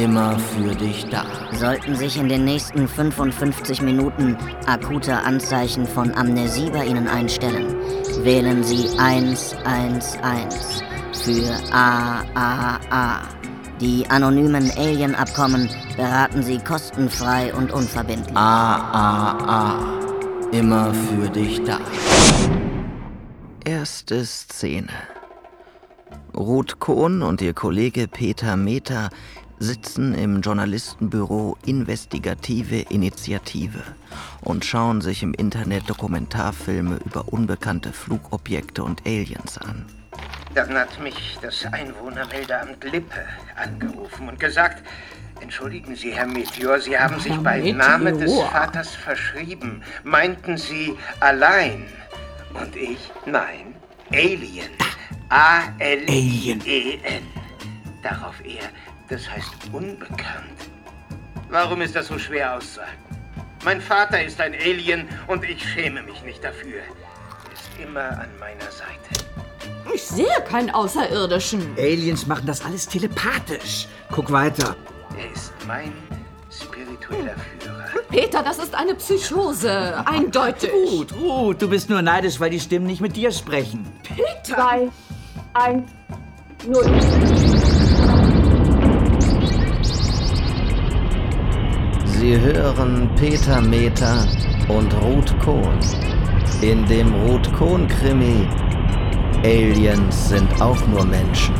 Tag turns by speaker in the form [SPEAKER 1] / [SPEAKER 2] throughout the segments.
[SPEAKER 1] Immer für dich da.
[SPEAKER 2] Sollten sich in den nächsten 55 Minuten akute Anzeichen von Amnesie bei Ihnen einstellen, wählen Sie 111 für AAA. Die anonymen Alien-Abkommen beraten Sie kostenfrei und unverbindlich.
[SPEAKER 1] A, A, A. Immer für dich da. Erste Szene. Ruth Kohn und ihr Kollege Peter Meter sitzen im Journalistenbüro Investigative Initiative und schauen sich im Internet Dokumentarfilme über unbekannte Flugobjekte und Aliens an.
[SPEAKER 3] Dann hat mich das Einwohnermeldeamt Lippe angerufen und gesagt, entschuldigen Sie, Herr Meteor, Sie haben sich bei
[SPEAKER 4] Meteor.
[SPEAKER 3] Name des Vaters verschrieben. Meinten Sie allein? Und ich, nein, Alien. A-L-I-E-N. Darauf er, das heißt unbekannt. Warum ist das so schwer auszuhalten? Mein Vater ist ein Alien und ich schäme mich nicht dafür. Er ist immer an meiner Seite.
[SPEAKER 4] Ich sehe keinen Außerirdischen.
[SPEAKER 5] Aliens machen das alles telepathisch. Guck weiter.
[SPEAKER 3] Er ist mein spiritueller Führer.
[SPEAKER 4] Peter, das ist eine Psychose. Eindeutig.
[SPEAKER 5] Ruth, Ruth, du bist nur neidisch, weil die Stimmen nicht mit dir sprechen.
[SPEAKER 4] Peter.
[SPEAKER 6] Drei, eins, null.
[SPEAKER 1] Sie hören Peter Meter und Ruth Kohn. In dem Ruth Kohn-Krimi Aliens sind auch nur Menschen.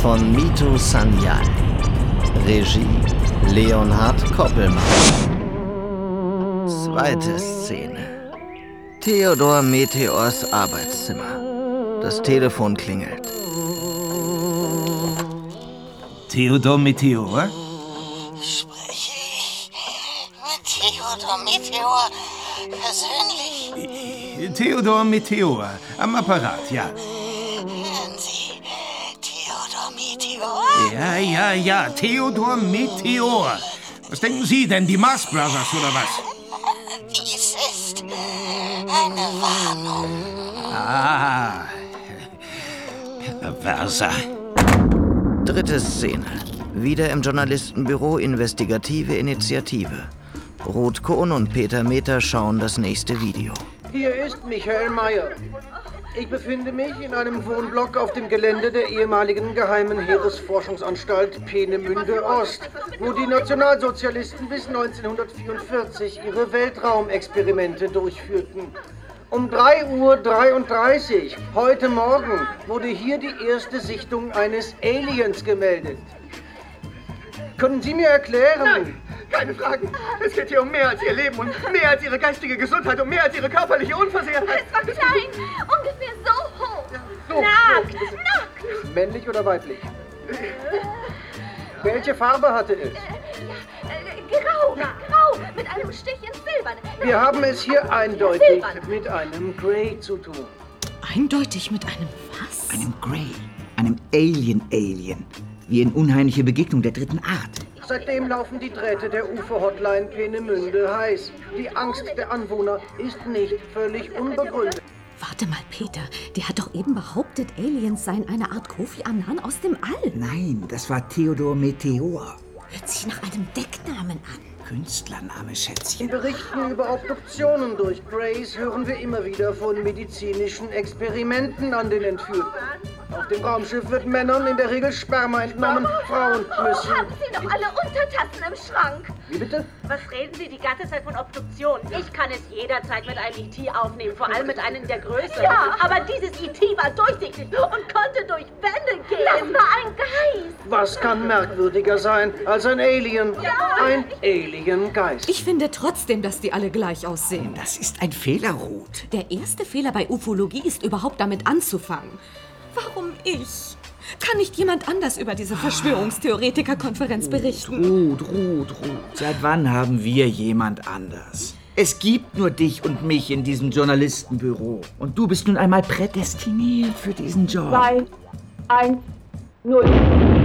[SPEAKER 1] Von Mito Sanyal. Regie Leonhard Koppelmann. Zweite Szene. Theodor Meteors Arbeitszimmer. Das Telefon klingelt.
[SPEAKER 7] Theodor Meteor?
[SPEAKER 8] Theodor Meteor persönlich?
[SPEAKER 7] Theodor Meteor. Am Apparat, ja.
[SPEAKER 8] Hören Sie, Theodor Meteor?
[SPEAKER 7] Ja, ja, ja. Theodor Meteor. Was denken Sie denn, die Mars Brothers oder was?
[SPEAKER 8] Dies ist eine Warnung.
[SPEAKER 7] Ah. Perverser.
[SPEAKER 1] Dritte Szene. Wieder im Journalistenbüro Investigative Initiative. Ruth Kohn und Peter Meter schauen das nächste Video.
[SPEAKER 9] Hier ist Michael Mayer. Ich befinde mich in einem Wohnblock auf dem Gelände der ehemaligen Geheimen Heeresforschungsanstalt Peenemünde Ost, wo die Nationalsozialisten bis 1944 ihre Weltraumexperimente durchführten. Um 3.33 Uhr heute Morgen wurde hier die erste Sichtung eines Aliens gemeldet. Können Sie mir erklären?
[SPEAKER 3] Keine Fragen. Es geht hier um mehr als Ihr Leben und mehr als Ihre geistige Gesundheit und mehr als Ihre körperliche Unversehrtheit.
[SPEAKER 10] Es war klein, ungefähr so hoch.
[SPEAKER 9] So,
[SPEAKER 10] Nackt,
[SPEAKER 9] so.
[SPEAKER 10] nackt.
[SPEAKER 9] Männlich oder weiblich? Welche Farbe hatte es?
[SPEAKER 10] Äh, grau, grau, mit einem Stich ins Silberne.
[SPEAKER 9] Wir haben es hier eindeutig mit einem Grey zu tun.
[SPEAKER 4] Eindeutig mit einem was?
[SPEAKER 5] Einem Grey. Einem Alien-Alien. Wie in unheimliche Begegnung der dritten Art.
[SPEAKER 9] Seitdem laufen die Drähte der UFO-Hotline Peenemünde heiß. Die Angst der Anwohner ist nicht völlig unbegründet.
[SPEAKER 4] Warte mal, Peter. Der hat doch eben behauptet, Aliens seien eine Art Kofi Annan aus dem All.
[SPEAKER 5] Nein, das war Theodor Meteor.
[SPEAKER 4] Hört sich nach einem Decknamen an.
[SPEAKER 5] Künstlername,
[SPEAKER 9] In
[SPEAKER 5] Schätzchen.
[SPEAKER 9] Berichten über Obduktionen durch Grays hören wir immer wieder von medizinischen Experimenten an den Entführten. Auf dem Raumschiff wird Männern in der Regel Sperma entnommen, Frauen müssen.
[SPEAKER 10] Haben Sie doch alle Untertassen im Schrank.
[SPEAKER 9] Wie bitte?
[SPEAKER 11] Was reden Sie die ganze Zeit von Obduktion? Ich kann es jederzeit mit einem IT aufnehmen, vor allem mit einem der größeren.
[SPEAKER 10] Ja.
[SPEAKER 11] Aber dieses IT war durchsichtig und konnte durch Wände gehen.
[SPEAKER 10] Das war ein Geist.
[SPEAKER 9] Was kann merkwürdiger sein als ein Alien? Ein Alien-Geist.
[SPEAKER 4] Ich finde trotzdem, dass die alle gleich aussehen.
[SPEAKER 5] Das ist ein Fehler, Ruth.
[SPEAKER 4] Der erste Fehler bei Ufologie ist überhaupt damit anzufangen. Warum ich? Kann nicht jemand anders über diese Verschwörungstheoretiker-Konferenz berichten?
[SPEAKER 5] Ruth, Ruth, Ruth. Seit wann haben wir jemand anders? Es gibt nur dich und mich in diesem Journalistenbüro. Und du bist nun einmal prädestiniert für diesen Job.
[SPEAKER 6] 2, 1, 0.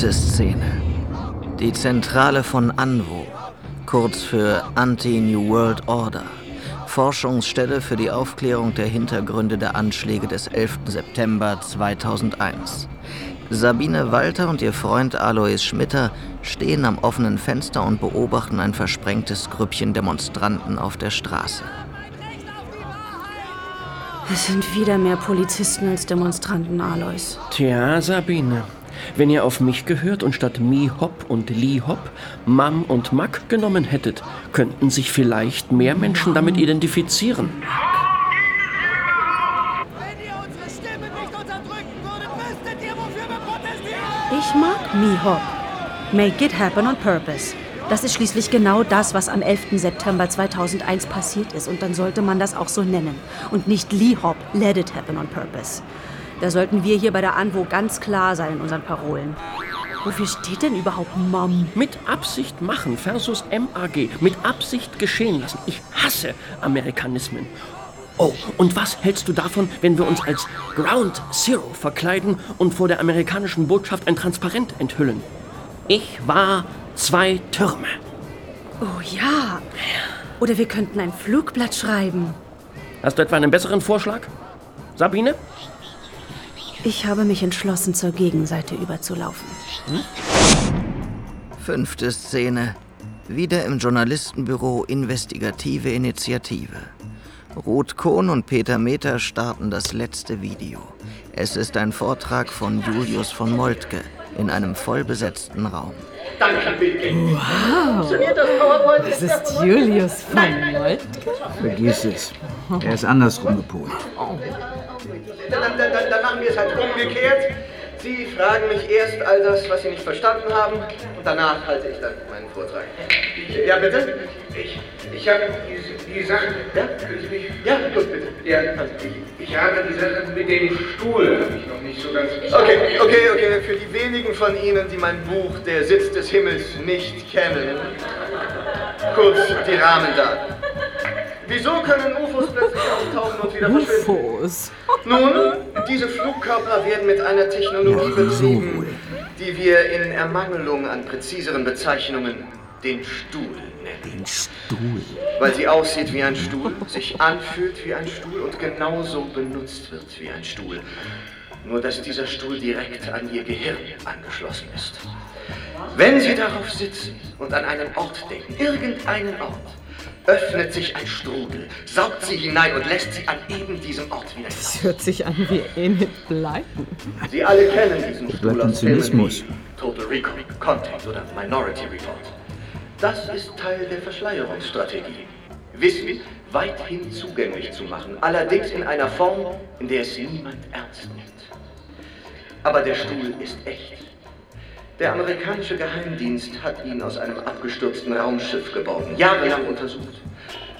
[SPEAKER 1] Vierte Szene. Die Zentrale von ANWO, kurz für Anti-New World Order. Forschungsstelle für die Aufklärung der Hintergründe der Anschläge des 11. September 2001. Sabine Walter und ihr Freund Alois Schmitter stehen am offenen Fenster und beobachten ein versprengtes Grüppchen Demonstranten auf der Straße.
[SPEAKER 11] Es sind wieder mehr Polizisten als Demonstranten, Alois.
[SPEAKER 12] Tja, Sabine. Wenn ihr auf mich gehört und statt Mi Hop und Li Hop Mam und Mack genommen hättet, könnten sich vielleicht mehr Menschen damit identifizieren.
[SPEAKER 11] Ich mag Mihop. Make it happen on purpose. Das ist schließlich genau das, was am 11. September 2001 passiert ist. Und dann sollte man das auch so nennen. Und nicht Lee Hop, let it happen on purpose. Da sollten wir hier bei der ANWO ganz klar sein in unseren Parolen. Wofür steht denn überhaupt MAM?
[SPEAKER 12] Mit Absicht machen versus MAG. Mit Absicht geschehen lassen. Ich hasse Amerikanismen. Oh, und was hältst du davon, wenn wir uns als Ground Zero verkleiden und vor der amerikanischen Botschaft ein Transparent enthüllen? Ich war zwei Türme.
[SPEAKER 11] Oh ja. Oder wir könnten ein Flugblatt schreiben.
[SPEAKER 12] Hast du etwa einen besseren Vorschlag? Sabine?
[SPEAKER 11] Ich habe mich entschlossen, zur Gegenseite überzulaufen.
[SPEAKER 1] Hm? Fünfte Szene. Wieder im Journalistenbüro Investigative Initiative. Ruth Kohn und Peter Meter starten das letzte Video. Es ist ein Vortrag von Julius von Moltke in einem vollbesetzten Raum.
[SPEAKER 13] Danke, Bill
[SPEAKER 4] Wow.
[SPEAKER 13] Funktioniert das PowerPoint?
[SPEAKER 4] Das ist Julius von Moltke.
[SPEAKER 5] Vergiss es. Er ist andersrum gepolt.
[SPEAKER 13] Dann, dann, dann, dann machen wir es halt umgekehrt. Sie fragen mich erst all das, was Sie nicht verstanden haben, und danach halte ich dann meinen Vortrag. Ja, bitte?
[SPEAKER 3] Ich, ich habe die, die Sache.
[SPEAKER 13] Ja? Ja, gut, bitte.
[SPEAKER 3] Ja, ich, ich habe die Sache mit dem Stuhl habe ich noch nicht so ganz.
[SPEAKER 13] Okay, okay, okay. Für die wenigen von Ihnen, die mein Buch Der Sitz des Himmels nicht kennen, kurz die Rahmendaten. Wieso können UFOs plötzlich auftauchen und wieder verschwinden?
[SPEAKER 4] UFOs.
[SPEAKER 13] Nun, diese Flugkörper werden mit einer Technologie betrieben, die wir in Ermangelung an präziseren Bezeichnungen den Stuhl nennen.
[SPEAKER 5] Den Stuhl.
[SPEAKER 13] Weil sie aussieht wie ein Stuhl, sich anfühlt wie ein Stuhl und genauso benutzt wird wie ein Stuhl. Nur dass dieser Stuhl direkt an ihr Gehirn angeschlossen ist. Wenn Sie darauf sitzen und an einen Ort denken, irgendeinen Ort, öffnet sich ein Strudel, saugt sie hinein und lässt sie an eben diesem Ort wieder.
[SPEAKER 4] Das hört sich an wie Enid Blyton.
[SPEAKER 13] Sie alle kennen diesen Stuhl aus
[SPEAKER 5] Zynismus.
[SPEAKER 13] Total Recall, Contact oder Minority Report. Das ist Teil der Verschleierungsstrategie. Wissen weithin zugänglich zu machen, allerdings in einer Form, in der es niemand ernst nimmt. Aber der Stuhl ist echt. Der amerikanische Geheimdienst hat ihn aus einem abgestürzten Raumschiff geborgen, jahrelang untersucht.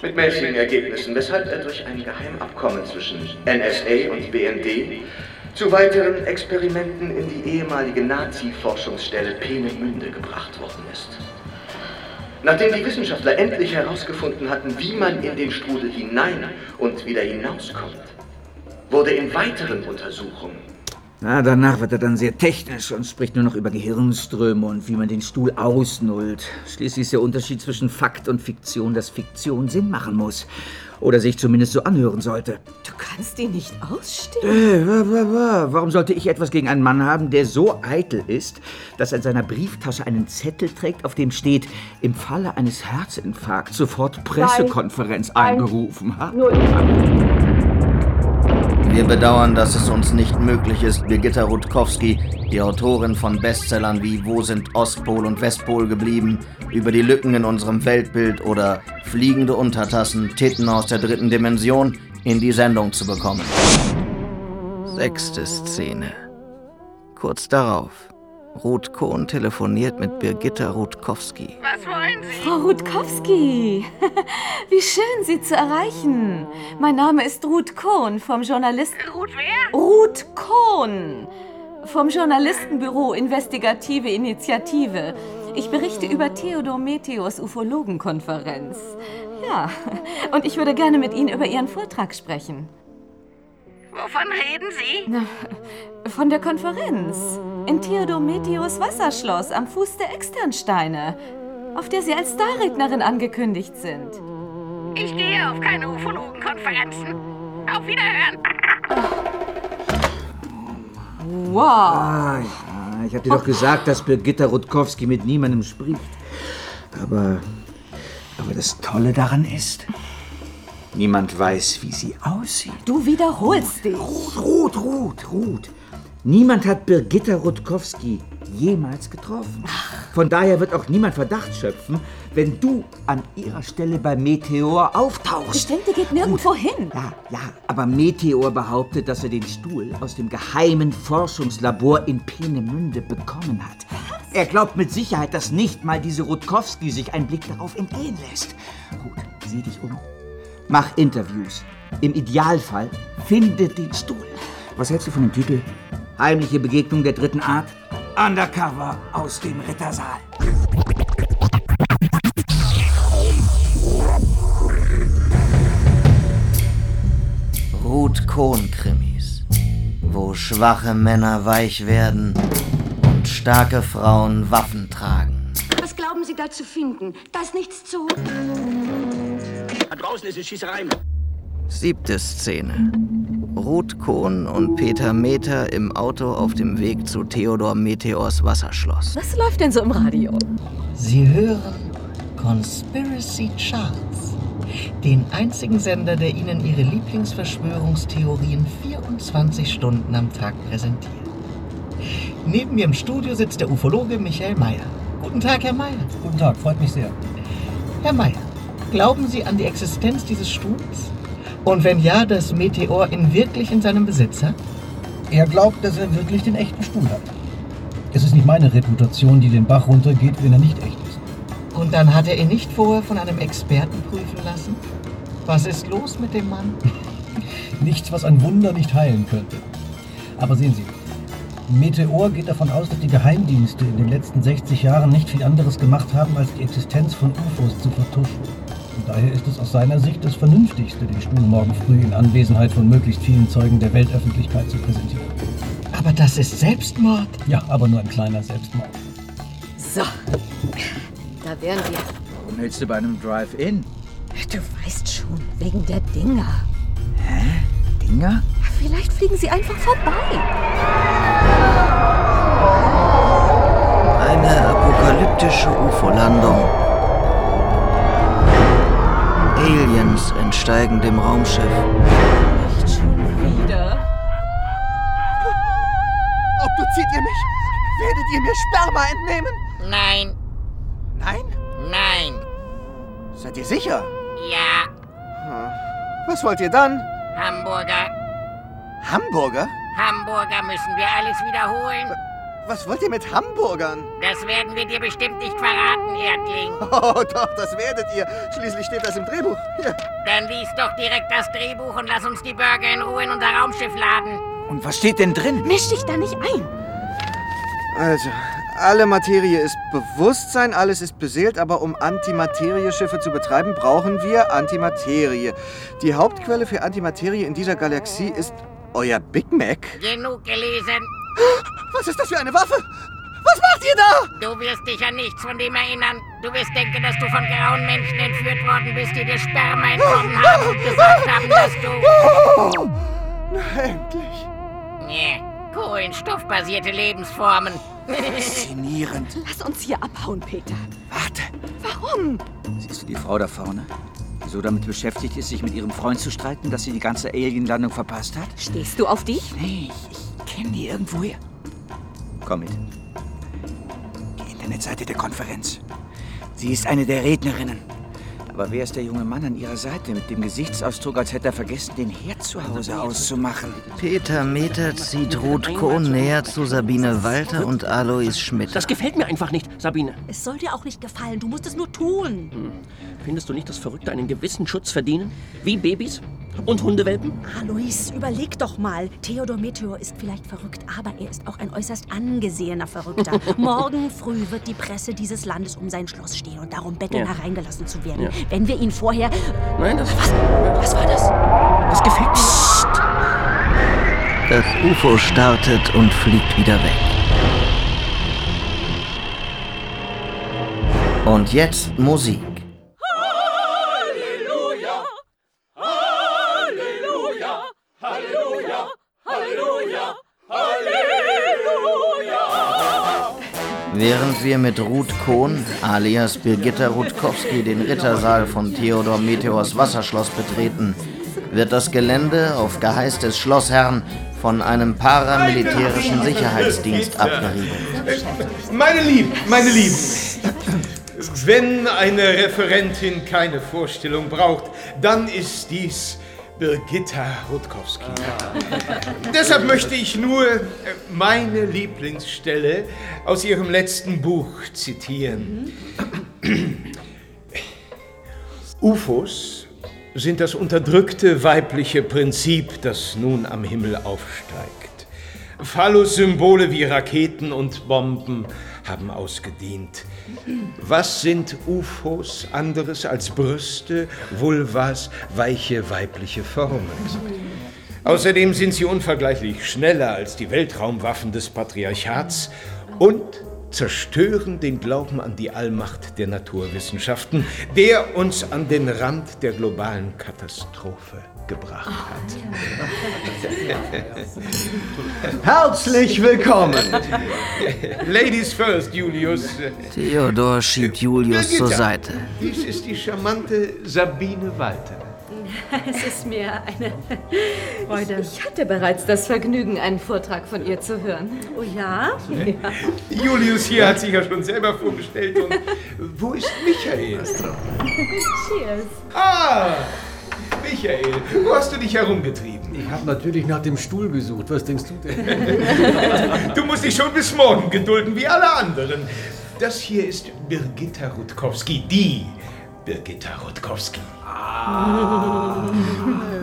[SPEAKER 13] Mit mäßigen Ergebnissen, weshalb er durch ein Geheimabkommen zwischen NSA und BND zu weiteren Experimenten in die ehemalige Nazi-Forschungsstelle Peenemünde gebracht worden ist. Nachdem die Wissenschaftler endlich herausgefunden hatten, wie man in den Strudel hinein und wieder hinauskommt, wurde in weiteren Untersuchungen
[SPEAKER 5] Na, danach wird er dann sehr technisch und spricht nur noch über Gehirnströme und wie man den Stuhl ausnullt. Schließlich ist der Unterschied zwischen Fakt und Fiktion, dass Fiktion Sinn machen muss. Oder sich zumindest so anhören sollte.
[SPEAKER 4] Du kannst ihn nicht ausstehen.
[SPEAKER 5] Äh, wa, wa, wa. Warum sollte ich etwas gegen einen Mann haben, der so eitel ist, dass er in seiner Brieftasche einen Zettel trägt, auf dem steht, im Falle eines Herzinfarkts sofort Pressekonferenz einberufen? Ha?
[SPEAKER 1] Wir bedauern, dass es uns nicht möglich ist, Birgitta Rutkowski, die Autorin von Bestsellern wie Wo sind Ostpol und Westpol geblieben, über die Lücken in unserem Weltbild oder Fliegende Untertassen, Titten aus der dritten Dimension, in die Sendung zu bekommen. Sechste Szene. Kurz darauf. Ruth Kohn telefoniert mit Birgitta Rutkowski.
[SPEAKER 14] Was wollen Sie?
[SPEAKER 15] Frau Rutkowski, wie schön, Sie zu erreichen. Mein Name ist Ruth Kohn vom Journalisten...
[SPEAKER 14] Ruth wer?
[SPEAKER 15] Ruth Kohn
[SPEAKER 4] vom Journalistenbüro Investigative Initiative. Ich berichte über Theodor Meteors Ufologenkonferenz. Ja, und ich würde gerne mit Ihnen über Ihren Vortrag sprechen.
[SPEAKER 14] Wovon reden Sie?
[SPEAKER 4] Na, von der Konferenz. In Theodor Meteors Wasserschloss am Fuß der Externsteine, auf der Sie als Starrednerin angekündigt sind.
[SPEAKER 14] Ich gehe auf keine Ufologenkonferenzen. Auf Wiederhören.
[SPEAKER 4] Wow.
[SPEAKER 5] Ah, ja, ich hab dir doch gesagt, dass Birgitta Rutkowski mit niemandem spricht. Aber, aber das Tolle daran ist, niemand weiß, wie sie aussieht.
[SPEAKER 4] Du wiederholst dich.
[SPEAKER 5] Ruth, Ruth, Ruth. Niemand hat Birgitta Rutkowski jemals getroffen. Von daher wird auch niemand Verdacht schöpfen, wenn du an ihrer Stelle bei Meteor auftauchst.
[SPEAKER 4] Bestimmt, die geht nirgendwo hin.
[SPEAKER 5] Ja, ja, aber Meteor behauptet, dass er den Stuhl aus dem geheimen Forschungslabor in Peenemünde bekommen hat. Er glaubt mit Sicherheit, dass nicht mal diese Rutkowski sich einen Blick darauf entgehen lässt. Gut, sieh dich um. Mach Interviews. Im Idealfall finde den Stuhl. Was hältst du von dem Titel? Heimliche Begegnung der dritten Art? Undercover aus dem Rittersaal.
[SPEAKER 16] Ruth Kohn-Krimis, wo schwache Männer weich werden und starke Frauen Waffen tragen.
[SPEAKER 10] Was glauben Sie da zu finden? Da ist nichts zu.
[SPEAKER 17] Da draußen ist es Schießerei.
[SPEAKER 16] Siebte Szene. Ruth Kohn und Peter Meter im Auto auf dem Weg zu Theodor Meteors Wasserschloss.
[SPEAKER 4] Was läuft denn so im Radio?
[SPEAKER 1] Sie hören Conspiracy Charts, den einzigen Sender, der Ihnen Ihre Lieblingsverschwörungstheorien 24 Stunden am Tag präsentiert. Neben mir im Studio sitzt der Ufologe Michael Mayer. Guten Tag, Herr Mayer.
[SPEAKER 18] Guten Tag, freut mich sehr.
[SPEAKER 1] Herr Mayer, glauben Sie an die Existenz dieses Stuhls? Und wenn ja, dass Meteor ihn wirklich in seinem Besitz hat?
[SPEAKER 18] Er glaubt, dass er wirklich den echten Stuhl hat. Es ist nicht meine Reputation, die den Bach runtergeht, wenn er nicht echt ist.
[SPEAKER 1] Und dann hat er ihn nicht vorher von einem Experten prüfen lassen? Was ist los mit dem Mann?
[SPEAKER 18] Nichts, was ein Wunder nicht heilen könnte. Aber sehen Sie, Meteor geht davon aus, dass die Geheimdienste in den letzten 60 Jahren nicht viel anderes gemacht haben, als die Existenz von UFOs zu vertuschen. Daher ist es aus seiner Sicht das Vernünftigste, den Stuhl morgen früh in Anwesenheit von möglichst vielen Zeugen der Weltöffentlichkeit zu präsentieren.
[SPEAKER 1] Aber das ist Selbstmord.
[SPEAKER 18] Ja, aber nur ein kleiner Selbstmord.
[SPEAKER 4] So, da wären wir.
[SPEAKER 5] Warum hältst du bei einem Drive-In?
[SPEAKER 4] Du weißt schon, wegen der Dinger.
[SPEAKER 5] Hä? Dinger?
[SPEAKER 4] Vielleicht fliegen sie einfach vorbei.
[SPEAKER 16] Eine apokalyptische UFO-Landung. Aliens entsteigen dem Raumschiff.
[SPEAKER 4] Nicht schon wieder.
[SPEAKER 13] Obduziert ihr mich? Werdet ihr mir Sperma entnehmen?
[SPEAKER 14] Nein,
[SPEAKER 13] Nein?
[SPEAKER 14] nein,
[SPEAKER 13] Seid ihr sicher?
[SPEAKER 14] ja,
[SPEAKER 13] Hm. Was wollt ihr dann?
[SPEAKER 14] Hamburger.
[SPEAKER 13] Hamburger?
[SPEAKER 14] Hamburger müssen wir alles wiederholen.
[SPEAKER 13] Was wollt ihr mit Hamburgern?
[SPEAKER 14] Das werden wir dir bestimmt nicht verraten, Erdling.
[SPEAKER 13] Oh, doch, das werdet ihr. Schließlich steht das im Drehbuch. Hier.
[SPEAKER 14] Dann lies doch direkt das Drehbuch und lass uns die Burger in Ruhe in unser Raumschiff laden.
[SPEAKER 5] Und was steht denn drin?
[SPEAKER 4] Misch dich da nicht ein.
[SPEAKER 13] Also, alle Materie ist Bewusstsein, alles ist beseelt, aber um Antimaterieschiffe zu betreiben, brauchen wir Antimaterie. Die Hauptquelle für Antimaterie in dieser Galaxie ist euer Big Mac.
[SPEAKER 14] Genug gelesen.
[SPEAKER 13] Was ist das für eine Waffe? Was macht ihr da?
[SPEAKER 14] Du wirst dich an nichts von dem erinnern. Du wirst denken, dass du von grauen Menschen entführt worden bist, die dir Sperma entnommen haben und gesagt haben, dass du...
[SPEAKER 13] Oh, na, endlich.
[SPEAKER 14] Nee, Kohlenstoffbasierte Lebensformen.
[SPEAKER 5] Faszinierend.
[SPEAKER 4] Lass uns hier abhauen, Peter.
[SPEAKER 5] Warte.
[SPEAKER 4] Warum?
[SPEAKER 5] Siehst du die Frau da vorne? Die so damit beschäftigt ist, sich mit ihrem Freund zu streiten, dass sie die ganze Alien-Landung verpasst hat?
[SPEAKER 4] Stehst du auf die?
[SPEAKER 5] Nee, ich, ich kenne die irgendwoher. Komm mit. Die Internetseite der Konferenz. Sie ist eine der Rednerinnen. Aber wer ist der junge Mann an ihrer Seite mit dem Gesichtsausdruck, als hätte er vergessen, den Herd zu Hause auszumachen?
[SPEAKER 16] Peter Meter zieht Ruth Kohn näher zu Sabine Walter und Alois Schmidt.
[SPEAKER 12] Das gefällt mir einfach nicht, Sabine.
[SPEAKER 11] Es soll dir auch nicht gefallen. Du musst es nur tun.
[SPEAKER 12] Hm. Findest du nicht, dass Verrückte einen gewissen Schutz verdienen? Wie Babys? Und Hundewelpen?
[SPEAKER 11] Alois, überleg doch mal. Theodor Meteor ist vielleicht verrückt, aber er ist auch ein äußerst angesehener Verrückter. Morgen früh wird die Presse dieses Landes um sein Schloss stehen und darum betteln,
[SPEAKER 12] Ja.
[SPEAKER 11] hereingelassen zu werden.
[SPEAKER 12] Ja.
[SPEAKER 11] Wenn wir ihn vorher...
[SPEAKER 12] Nein, das...
[SPEAKER 11] Was? Was war das?
[SPEAKER 12] Das gefällt mir.
[SPEAKER 1] Das UFO startet und fliegt wieder weg. Und jetzt Musik. Während wir mit Ruth Kohn, alias Birgitta Rutkowski, den Rittersaal von Theodor Meteors Wasserschloss betreten, wird das Gelände auf Geheiß des Schlossherrn von einem paramilitärischen Sicherheitsdienst abgeriegelt.
[SPEAKER 3] Meine Lieben, meine Lieben, wenn eine Referentin keine Vorstellung braucht, dann ist dies Birgitta Rutkowski. Deshalb möchte ich nur äh, meine Lieblingsstelle aus ihrem letzten Buch zitieren. UFOs sind das unterdrückte weibliche Prinzip, das nun am Himmel aufsteigt. Phallus-Symbole wie Raketen und Bomben haben ausgedient. Was sind UFOs anderes als Brüste, Vulvas, weiche weibliche Formen? Außerdem sind sie unvergleichlich schneller als die Weltraumwaffen des Patriarchats und zerstören den Glauben an die Allmacht der Naturwissenschaften, der uns an den Rand der globalen Katastrophe gebracht hat.
[SPEAKER 13] Herzlich willkommen!
[SPEAKER 3] Ladies first, Julius.
[SPEAKER 1] Theodor schiebt Julius zur Seite.
[SPEAKER 3] Dies ist die charmante Sabine Walter.
[SPEAKER 11] Es ist mir eine Freude.
[SPEAKER 19] Ich hatte bereits das Vergnügen, einen Vortrag von ihr zu hören.
[SPEAKER 11] Oh ja?
[SPEAKER 3] Julius hier hat sich ja schon selber vorgestellt. Und wo ist Michael?
[SPEAKER 19] Cheers.
[SPEAKER 3] Ah, Michael, wo hast du dich herumgetrieben?
[SPEAKER 18] Ich habe natürlich nach dem Stuhl gesucht. Was denkst du denn?
[SPEAKER 3] Du musst dich schon bis morgen gedulden, wie alle anderen. Das hier ist Birgitta Rutkowski, die Birgitta Rutkowski.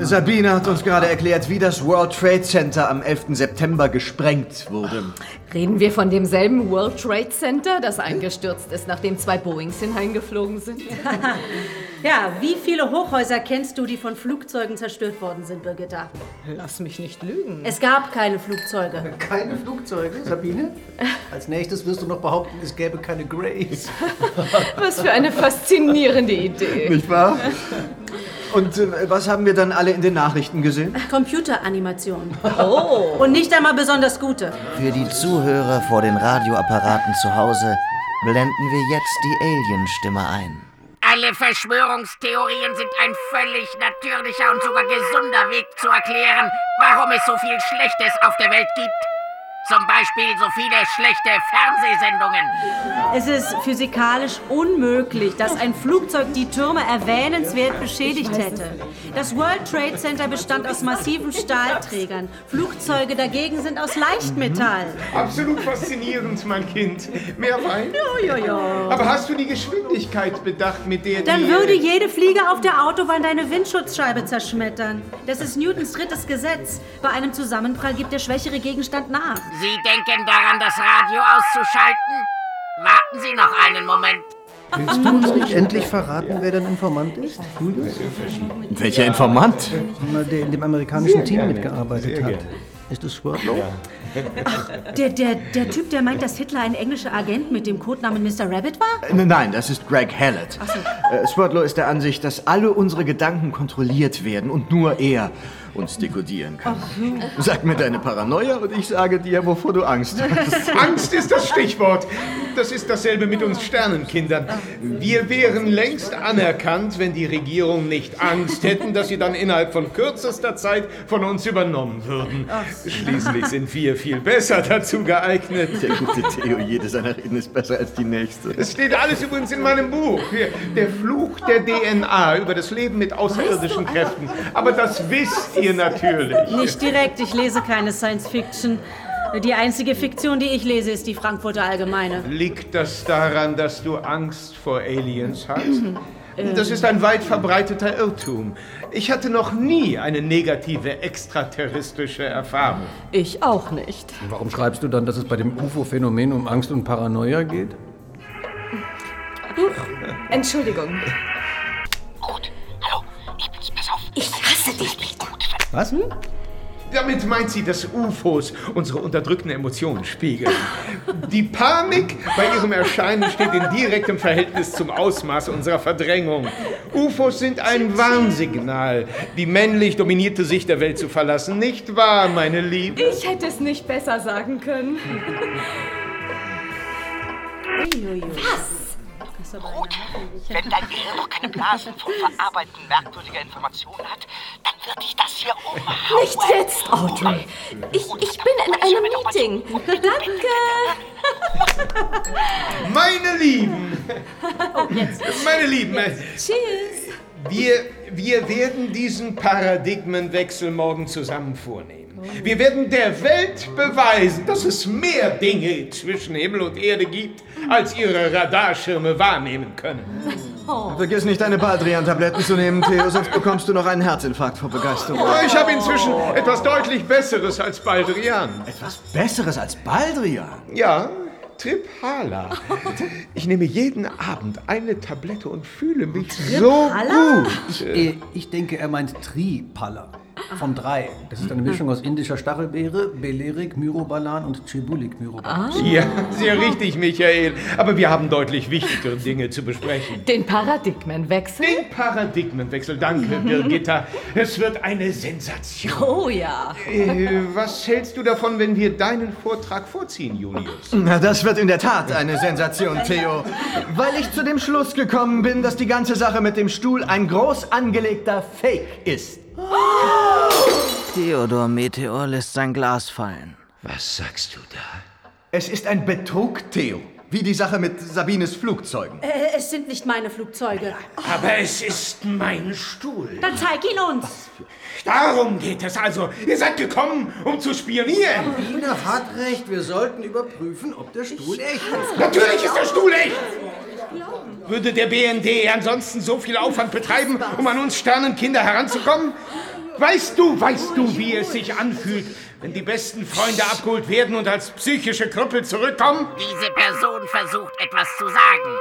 [SPEAKER 13] Sabine hat uns gerade erklärt, wie das World Trade Center am 11. September gesprengt wurde.
[SPEAKER 19] Reden wir von demselben World Trade Center, das eingestürzt ist, nachdem zwei Boeings hineingeflogen sind?
[SPEAKER 11] Ja, wie viele Hochhäuser kennst du, die von Flugzeugen zerstört worden sind, Birgitta?
[SPEAKER 19] Lass mich nicht lügen.
[SPEAKER 11] Es gab keine Flugzeuge.
[SPEAKER 18] Keine Flugzeuge, Sabine? Als nächstes wirst du noch behaupten, es gäbe keine Grays.
[SPEAKER 19] Was für eine faszinierende Idee.
[SPEAKER 13] Nicht wahr? Und äh, was haben wir dann alle in den Nachrichten gesehen?
[SPEAKER 11] Computeranimation. Oh. Und nicht einmal besonders gute.
[SPEAKER 1] Für die Zuhörer vor den Radioapparaten zu Hause blenden wir jetzt die Alienstimme ein.
[SPEAKER 14] Alle Verschwörungstheorien sind ein völlig natürlicher und sogar gesunder Weg zu erklären, warum es so viel Schlechtes auf der Welt gibt. Zum Beispiel so viele schlechte Fernsehsendungen.
[SPEAKER 11] Es ist physikalisch unmöglich, dass ein Flugzeug die Türme erwähnenswert beschädigt hätte. Das World Trade Center bestand aus massiven Stahlträgern. Flugzeuge dagegen sind aus Leichtmetall.
[SPEAKER 3] Absolut faszinierend, mein Kind. Mehr Wein?
[SPEAKER 11] Ja, ja, ja.
[SPEAKER 3] Aber hast du die Geschwindigkeit bedacht, mit der
[SPEAKER 11] Dann
[SPEAKER 3] die...
[SPEAKER 11] würde jede Fliege auf der Autobahn deine Windschutzscheibe zerschmettern. Das ist Newtons drittes Gesetz. Bei einem Zusammenprall gibt der schwächere Gegenstand nach.
[SPEAKER 14] Sie denken daran, das Radio auszuschalten? Warten Sie noch einen Moment.
[SPEAKER 18] Willst du uns nicht endlich verraten, wer dein Informant ist, Julius?
[SPEAKER 13] Welcher Informant?
[SPEAKER 18] Der in dem amerikanischen Team mitgearbeitet hat. Ist es Swordlow?
[SPEAKER 11] Der, der, der Typ, der meint, dass Hitler ein englischer Agent mit dem Codenamen Mr. Rabbit war?
[SPEAKER 13] Äh, Nein, das ist Greg Hallett. Äh, Swordlow ist der Ansicht, dass alle unsere Gedanken kontrolliert werden und nur er uns dekodieren kann. Sag mir deine Paranoia und ich sage dir, wovor du Angst hast.
[SPEAKER 3] Angst ist das Stichwort. Das ist dasselbe mit uns Sternenkindern. Wir wären längst anerkannt, wenn die Regierung nicht Angst hätten, dass sie dann innerhalb von kürzester Zeit von uns übernommen würden. Schließlich sind wir viel besser dazu geeignet.
[SPEAKER 13] Der gute Theo, jede seiner Reden ist besser als die nächste.
[SPEAKER 3] Es steht alles übrigens in meinem Buch. Hier, Der Fluch der DNA über das Leben mit außerirdischen Kräften. Aber das wisst ihr natürlich.
[SPEAKER 11] Nicht direkt, ich lese keine Science Fiction. Die einzige Fiktion, die ich lese, ist die Frankfurter Allgemeine.
[SPEAKER 3] Liegt das daran, dass du Angst vor Aliens hast? Das ist ein weit verbreiteter Irrtum. Ich hatte noch nie eine negative extraterrestrische Erfahrung.
[SPEAKER 19] Ich auch nicht.
[SPEAKER 18] Warum schreibst du dann, dass es bei dem UFO-Phänomen um Angst und Paranoia geht?
[SPEAKER 4] Entschuldigung.
[SPEAKER 18] Was?
[SPEAKER 3] Damit meint sie, dass UFOs unsere unterdrückten Emotionen spiegeln. Die Panik bei ihrem Erscheinen steht in direktem Verhältnis zum Ausmaß unserer Verdrängung. UFOs sind ein Warnsignal, die männlich dominierte Sicht der Welt zu verlassen. Nicht wahr, meine Liebe?
[SPEAKER 4] Ich hätte es nicht besser sagen können.
[SPEAKER 14] Was? Wenn dein Gehirn noch keine Blasen vom Verarbeiten merkwürdiger Informationen hat, dann wird dich das hier umhauen.
[SPEAKER 4] Nicht jetzt, Audrey. Ich, ich bin in einem Meeting. Danke.
[SPEAKER 3] Meine Lieben,
[SPEAKER 4] Oh, jetzt.
[SPEAKER 3] meine Lieben, äh,
[SPEAKER 4] Cheers.
[SPEAKER 3] wir, wir werden diesen Paradigmenwechsel morgen zusammen vornehmen. Wir werden der Welt beweisen, dass es mehr Dinge zwischen Himmel und Erde gibt, als ihre Radarschirme wahrnehmen können.
[SPEAKER 13] Vergiss nicht, deine Baldrian-Tabletten zu nehmen, Theo, sonst bekommst du noch einen Herzinfarkt vor Begeisterung.
[SPEAKER 3] Oh, Ich habe inzwischen etwas deutlich Besseres als Baldrian.
[SPEAKER 13] Etwas Besseres als Baldrian?
[SPEAKER 3] Ja, Triphala. Ich nehme jeden Abend eine Tablette und fühle mich so gut.
[SPEAKER 18] Ich, äh, ich denke, er meint Tripala. Vom Drei. Das ist eine Mischung aus indischer Stachelbeere, Belerik, Myrobalan und Chebulik Myrobalan.
[SPEAKER 3] Ja, sehr richtig, Michael. Aber wir haben deutlich wichtigere Dinge zu besprechen.
[SPEAKER 19] Den Paradigmenwechsel?
[SPEAKER 3] Den Paradigmenwechsel, danke, Birgitta. Es wird eine Sensation.
[SPEAKER 19] Oh ja.
[SPEAKER 3] Äh, was hältst du davon, wenn wir deinen Vortrag vorziehen, Julius?
[SPEAKER 13] Na, das wird in der Tat eine Sensation, Theo. Weil ich zu dem Schluss gekommen bin, dass die ganze Sache mit dem Stuhl ein groß angelegter Fake ist.
[SPEAKER 1] Theodor Meteor lässt sein Glas fallen.
[SPEAKER 3] Was sagst du da?
[SPEAKER 13] Es ist ein Betrug, Theo. Wie die Sache mit Sabines Flugzeugen.
[SPEAKER 11] Äh, es sind nicht meine Flugzeuge.
[SPEAKER 3] Aber es ist mein Stuhl.
[SPEAKER 11] Dann zeig ihn uns.
[SPEAKER 3] Darum geht es also. Ihr seid gekommen, um zu spionieren.
[SPEAKER 20] Ina hat recht, wir sollten überprüfen, ob der Stuhl echt ist.
[SPEAKER 3] Natürlich ist der Stuhl echt. Würde der BND ansonsten so viel Aufwand betreiben, um an uns Sternenkinder heranzukommen? Weißt du, weißt du, wie es sich anfühlt, wenn die besten Freunde abgeholt werden und als psychische Krüppel zurückkommen?
[SPEAKER 14] Diese Person versucht etwas zu sagen.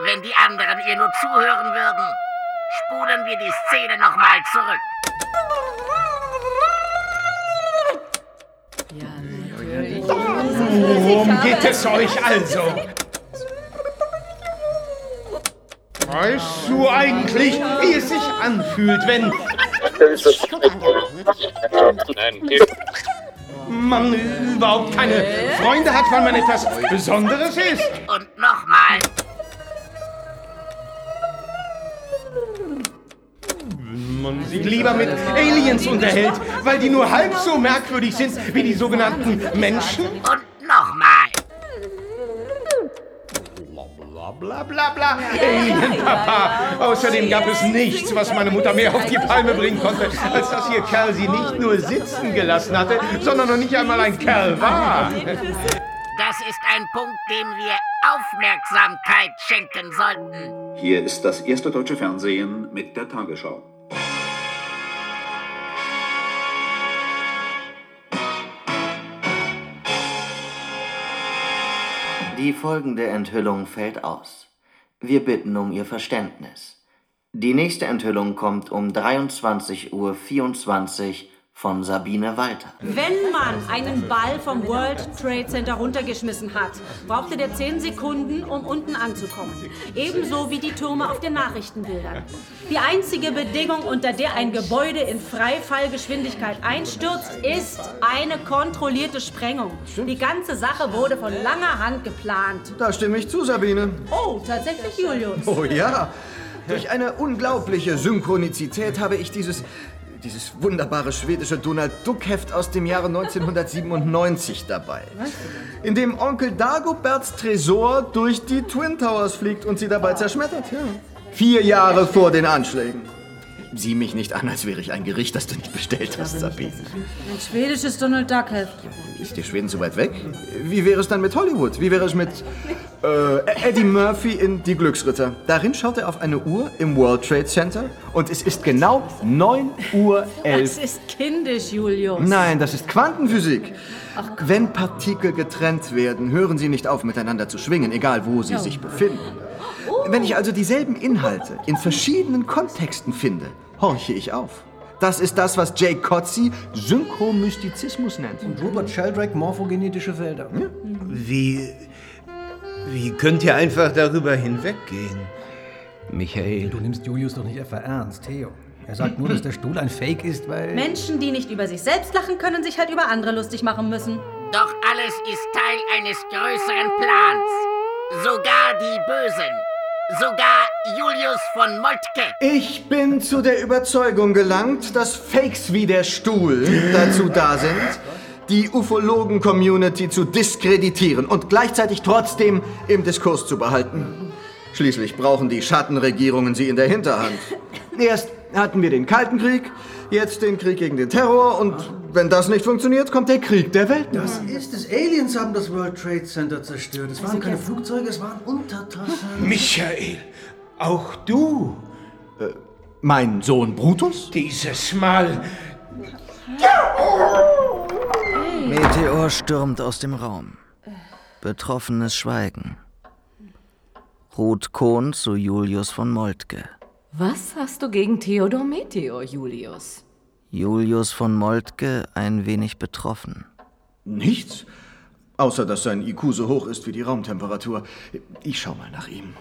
[SPEAKER 14] Wenn die anderen ihr nur zuhören würden, spulen wir die Szene nochmal zurück.
[SPEAKER 3] Worum geht es euch also? Weißt du eigentlich, wie es sich anfühlt, wenn man überhaupt keine Freunde hat, weil man etwas Besonderes ist?
[SPEAKER 14] Und nochmal.
[SPEAKER 3] man sich lieber mit Aliens unterhält, weil die nur halb so merkwürdig sind wie die sogenannten Menschen?
[SPEAKER 14] Und nochmal.
[SPEAKER 3] Bla bla bla. Alien, Papa. Außerdem gab es nichts, was meine Mutter mehr auf die Palme bringen konnte, als dass ihr Kerl sie nicht nur sitzen gelassen hatte, sondern noch nicht einmal ein Kerl war.
[SPEAKER 14] Das ist ein Punkt, dem wir Aufmerksamkeit schenken sollten.
[SPEAKER 21] Hier ist das erste deutsche Fernsehen mit der Tagesschau.
[SPEAKER 1] Die folgende Enthüllung fällt aus. Wir bitten um Ihr Verständnis. Die nächste Enthüllung kommt um 23.24 Uhr von Sabine Walter.
[SPEAKER 11] Wenn man einen Ball vom World Trade Center runtergeschmissen hat, brauchte der 10 Sekunden, um unten anzukommen. Ebenso wie die Türme auf den Nachrichtenbildern. Die einzige Bedingung, unter der ein Gebäude in Freifallgeschwindigkeit einstürzt, ist eine kontrollierte Sprengung. Die ganze Sache wurde von langer Hand geplant.
[SPEAKER 13] Da stimme ich zu, Sabine.
[SPEAKER 11] Oh, tatsächlich, Julius.
[SPEAKER 13] Oh ja. Durch eine unglaubliche Synchronizität habe ich dieses, dieses wunderbare schwedische Donald Duck Heft aus dem Jahre 1997 dabei. In dem Onkel Dagoberts Tresor durch die Twin Towers fliegt und sie dabei zerschmettert. Ja. Vier Jahre vor den Anschlägen. Sieh mich nicht an, als wäre ich ein Gericht, das du nicht bestellt hast, Sabine.
[SPEAKER 11] Ein schwedisches Donald Duck Heft.
[SPEAKER 13] Ist dir Schweden so weit weg? Wie wäre es dann mit Hollywood? Wie wäre es mit Äh, Eddie Murphy in Die Glücksritter. Darin schaut er auf eine Uhr im World Trade Center und es ist genau 9 Uhr 11.
[SPEAKER 11] Das ist kindisch, Julius.
[SPEAKER 13] Nein, das ist Quantenphysik. Wenn Partikel getrennt werden, hören sie nicht auf, miteinander zu schwingen, egal wo sie sich befinden. Wenn ich also dieselben Inhalte in verschiedenen Kontexten finde, horche ich auf. Das ist das, was Jay Kotze Synchromystizismus nennt.
[SPEAKER 18] Und Robert Sheldrake morphogenetische Felder.
[SPEAKER 3] Wie. Wie könnt ihr einfach darüber hinweggehen?
[SPEAKER 18] Michael. Du nimmst Julius doch nicht etwa ernst, Theo. Er sagt nur, dass der Stuhl ein Fake ist, weil.
[SPEAKER 11] Menschen, die nicht über sich selbst lachen können, sich halt über andere lustig machen müssen.
[SPEAKER 14] Doch alles ist Teil eines größeren Plans. Sogar die Bösen. Sogar Julius von Moltke.
[SPEAKER 13] Ich bin zu der Überzeugung gelangt, dass Fakes wie der Stuhl dazu da sind, die Ufologen-Community zu diskreditieren und gleichzeitig trotzdem im Diskurs zu behalten. Schließlich brauchen die Schattenregierungen sie in der Hinterhand. Erst hatten wir den Kalten Krieg, jetzt den Krieg gegen den Terror und wenn das nicht funktioniert, kommt der Krieg der Welt.
[SPEAKER 9] Das ist es. Aliens haben das World Trade Center zerstört. Es waren keine Flugzeuge, es waren Untertassen.
[SPEAKER 3] Michael, auch du.
[SPEAKER 13] mein Sohn Brutus?
[SPEAKER 3] Dieses Mal.
[SPEAKER 1] Meteor stürmt aus dem Raum. Betroffenes Schweigen. Ruth Kohn zu Julius von Moltke.
[SPEAKER 4] Was hast du gegen Theodor Meteor, Julius?
[SPEAKER 1] Julius von Moltke ein wenig betroffen.
[SPEAKER 13] Nichts. Außer dass sein IQ so hoch ist wie die Raumtemperatur. Ich schau mal nach ihm.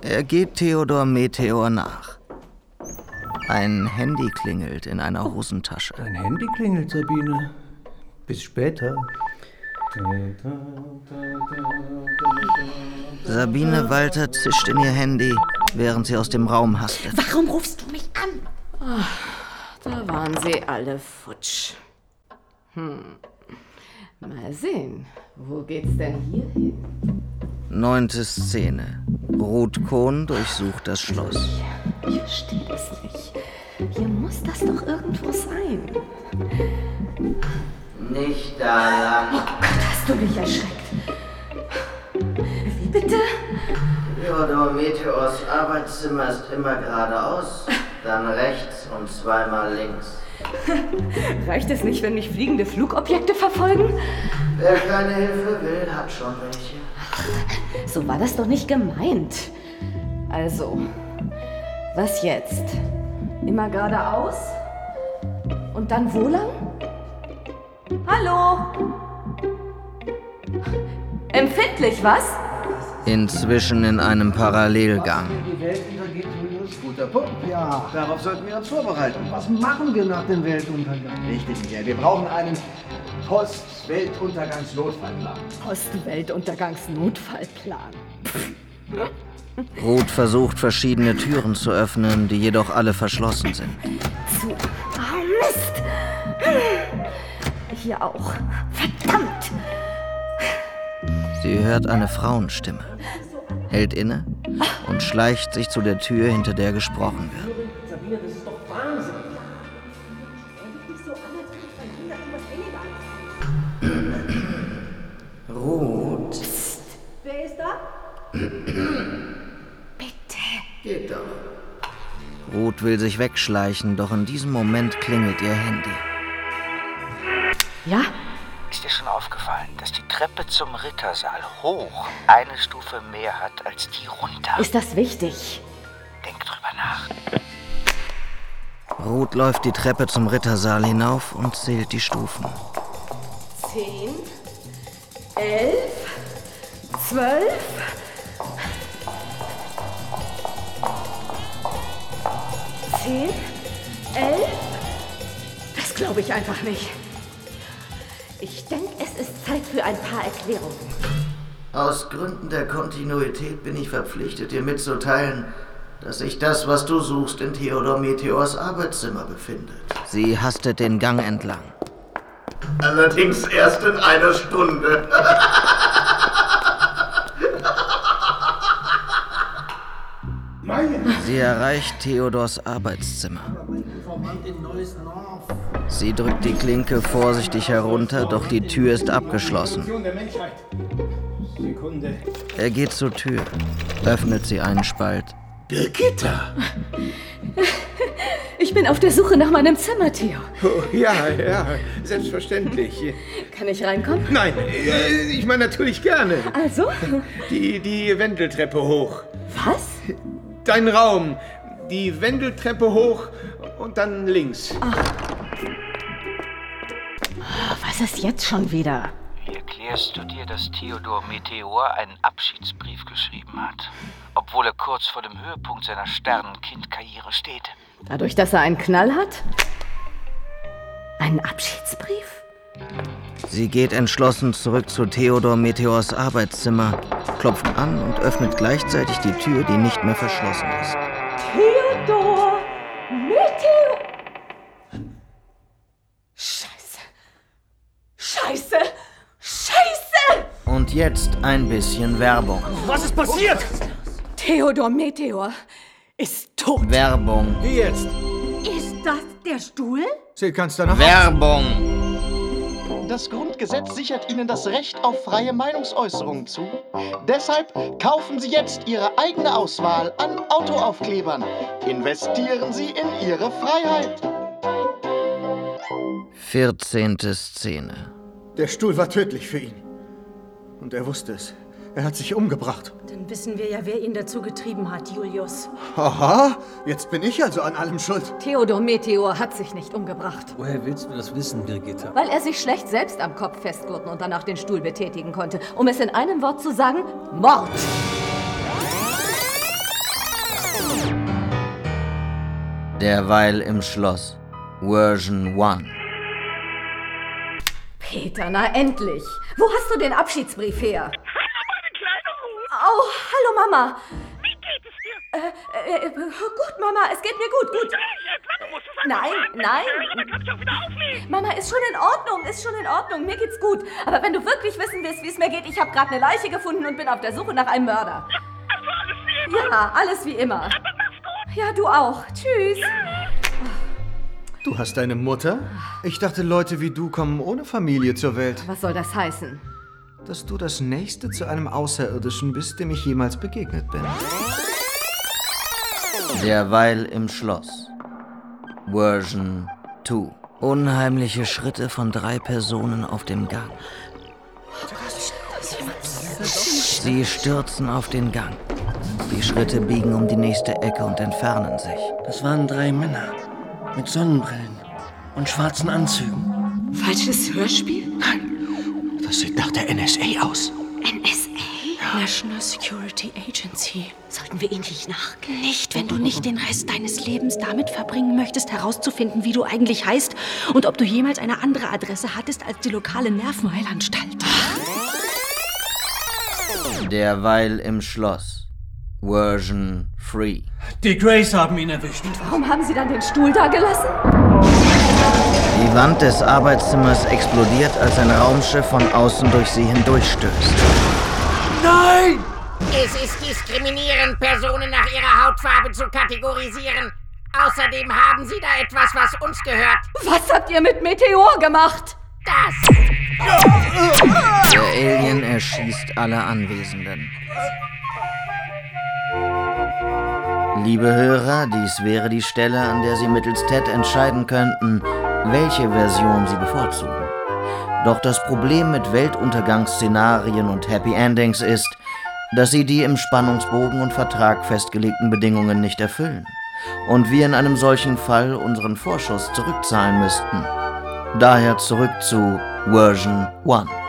[SPEAKER 1] Er geht Theodor Meteor nach. Ein Handy klingelt in einer Hosentasche.
[SPEAKER 18] Dein Handy klingelt, Sabine. Bis später.
[SPEAKER 1] Sabine Walter zischt in ihr Handy, während sie aus dem Raum hastet.
[SPEAKER 11] Warum rufst du mich an?
[SPEAKER 4] Ah, da waren sie alle futsch. Hm. Mal sehen, wo geht's denn hier hin?
[SPEAKER 1] Neunte Szene. Ruth Kohn durchsucht das Schloss.
[SPEAKER 4] Ich verstehe das nicht. Hier muss das doch irgendwo sein.
[SPEAKER 1] Nicht da lang.
[SPEAKER 4] Oh Gott, hast du mich erschreckt. Wie bitte?
[SPEAKER 1] Theodor Meteors Arbeitszimmer ist immer geradeaus, dann rechts und zweimal links.
[SPEAKER 4] Reicht es nicht, wenn mich fliegende Flugobjekte verfolgen?
[SPEAKER 1] Wer keine Hilfe will, hat schon welche.
[SPEAKER 4] So war das doch nicht gemeint. Also, was jetzt? Immer geradeaus? Und dann wo lang? Hallo? Empfindlich, was?
[SPEAKER 1] Inzwischen in einem Parallelgang.
[SPEAKER 13] Guter Punkt.
[SPEAKER 9] Ja.
[SPEAKER 13] Darauf sollten wir uns vorbereiten.
[SPEAKER 9] Was machen wir nach dem Weltuntergang?
[SPEAKER 13] Richtig, Michael. Wir brauchen einen Post-Weltuntergangs-Notfallplan.
[SPEAKER 4] Post-Weltuntergangs-Notfallplan.
[SPEAKER 1] Ruth versucht verschiedene Türen zu öffnen, die jedoch alle verschlossen sind.
[SPEAKER 4] Zu. Oh, Mist! Hier auch. Verdammt!
[SPEAKER 1] Sie hört eine Frauenstimme, hält inne und schleicht sich zu der Tür, hinter der gesprochen wird.
[SPEAKER 12] Sabine, das ist doch Wahnsinn.
[SPEAKER 1] Ruth.
[SPEAKER 22] Wer ist da?
[SPEAKER 1] Geht doch. Ruth will sich wegschleichen, doch in diesem Moment klingelt ihr Handy.
[SPEAKER 4] Ja?
[SPEAKER 5] Ist dir schon aufgefallen, dass die Treppe zum Rittersaal hoch eine Stufe mehr hat als die runter?
[SPEAKER 4] Ist das wichtig?
[SPEAKER 5] Denk drüber nach.
[SPEAKER 1] Ruth läuft die Treppe zum Rittersaal hinauf und zählt die Stufen.
[SPEAKER 4] Zehn, elf, zwölf. Zehn, elf. Das glaube ich einfach nicht. Für ein paar Erklärungen.
[SPEAKER 1] Aus Gründen der Kontinuität bin ich verpflichtet, dir mitzuteilen, dass sich das, was du suchst, in Theodor Meteors Arbeitszimmer befindet. Sie hastet den Gang entlang.
[SPEAKER 23] Allerdings erst in einer Stunde.
[SPEAKER 1] Sie erreicht Theodors Arbeitszimmer. Sie drückt die Klinke vorsichtig herunter, doch die Tür ist abgeschlossen. Er geht zur Tür, öffnet sie einen Spalt.
[SPEAKER 3] Birgitta!
[SPEAKER 4] Ich bin auf der Suche nach meinem Zimmer, Theo.
[SPEAKER 3] Oh, ja, ja, selbstverständlich.
[SPEAKER 4] Kann ich reinkommen?
[SPEAKER 3] Nein, äh, ich meine natürlich gerne.
[SPEAKER 4] Also?
[SPEAKER 3] Die, die Wendeltreppe hoch.
[SPEAKER 4] Was?
[SPEAKER 3] Dein Raum. Die Wendeltreppe hoch und dann links.
[SPEAKER 11] Was ist jetzt schon wieder?
[SPEAKER 5] Wie erklärst du dir, dass Theodor Meteor einen Abschiedsbrief geschrieben hat? Obwohl er kurz vor dem Höhepunkt seiner Sternenkindkarriere steht.
[SPEAKER 4] Dadurch, dass er einen Knall hat? Einen Abschiedsbrief?
[SPEAKER 1] Sie geht entschlossen zurück zu Theodor Meteors Arbeitszimmer, klopft an und öffnet gleichzeitig die Tür, die nicht mehr verschlossen ist.
[SPEAKER 4] Theodor! Meteor!
[SPEAKER 1] Jetzt ein bisschen Werbung.
[SPEAKER 9] Was ist passiert?
[SPEAKER 4] Theodor Meteor ist tot.
[SPEAKER 1] Werbung.
[SPEAKER 9] Wie jetzt?
[SPEAKER 11] Ist das der Stuhl?
[SPEAKER 9] Sieht ganz danach.
[SPEAKER 1] Werbung.
[SPEAKER 24] Das Grundgesetz sichert Ihnen das Recht auf freie Meinungsäußerung zu. Deshalb kaufen Sie jetzt Ihre eigene Auswahl an Autoaufklebern. Investieren Sie in Ihre Freiheit.
[SPEAKER 1] 14. Szene.
[SPEAKER 13] Der Stuhl war tödlich für ihn. Und er wusste es. Er hat sich umgebracht.
[SPEAKER 11] Dann wissen wir ja, wer ihn dazu getrieben hat, Julius.
[SPEAKER 13] Aha, jetzt bin ich also an allem schuld.
[SPEAKER 4] Theodor Meteor hat sich nicht umgebracht.
[SPEAKER 18] Woher willst du das wissen, Birgitta?
[SPEAKER 4] Weil er sich schlecht selbst am Kopf festgurten und danach den Stuhl betätigen konnte. Um es in einem Wort zu sagen, Mord.
[SPEAKER 1] Derweil im Schloss. Version 1.
[SPEAKER 4] Peter, na endlich. Wo hast du den Abschiedsbrief her? Oh, hallo Mama. Wie geht es dir? Äh, äh, gut, Mama, es geht mir gut, gut. Nein, nein. Mama, ist schon in Ordnung, ist schon in Ordnung. Mir geht's gut. Aber wenn du wirklich wissen willst, wie es mir geht, ich habe gerade eine Leiche gefunden und bin auf der Suche nach einem Mörder. Ja, alles wie immer. Ja, du auch. Tschüss.
[SPEAKER 13] Du hast eine Mutter? Ich dachte, Leute wie du kommen ohne Familie zur Welt.
[SPEAKER 4] Was soll das heißen?
[SPEAKER 13] Dass du das Nächste zu einem Außerirdischen bist, dem ich jemals begegnet bin.
[SPEAKER 1] Derweil im Schloss. Version 2. Unheimliche Schritte von drei Personen auf dem Gang. Sie stürzen auf den Gang. Die Schritte biegen um die nächste Ecke und entfernen sich.
[SPEAKER 12] Das waren drei Männer mit Sonnenbrillen und schwarzen Anzügen.
[SPEAKER 11] Falsches Hörspiel?
[SPEAKER 13] Das sieht nach der NSA aus.
[SPEAKER 11] NSA? National Security Agency. Sollten wir ihnen nicht nachgehen? Nicht, wenn du nicht den Rest deines Lebens damit verbringen möchtest, herauszufinden, wie du eigentlich heißt und ob du jemals eine andere Adresse hattest als die lokale Nervenheilanstalt.
[SPEAKER 1] Derweil im Schloss. Version 3.
[SPEAKER 9] Die Grays haben ihn erwischt.
[SPEAKER 4] Warum haben Sie dann den Stuhl da gelassen?
[SPEAKER 1] Die Wand des Arbeitszimmers explodiert, als ein Raumschiff von außen durch sie hindurchstößt.
[SPEAKER 9] Nein!
[SPEAKER 14] Es ist diskriminierend, Personen nach ihrer Hautfarbe zu kategorisieren. Außerdem haben Sie da etwas, was uns gehört.
[SPEAKER 4] Was habt ihr mit Meteor gemacht?
[SPEAKER 14] Das!
[SPEAKER 1] Der Alien erschießt alle Anwesenden. Liebe Hörer, dies wäre die Stelle, an der Sie mittels TED entscheiden könnten, welche Version Sie bevorzugen. Doch das Problem mit Weltuntergangsszenarien und Happy Endings ist, dass sie die im Spannungsbogen und Vertrag festgelegten Bedingungen nicht erfüllen und wir in einem solchen Fall unseren Vorschuss zurückzahlen müssten. Daher zurück zu Version 1.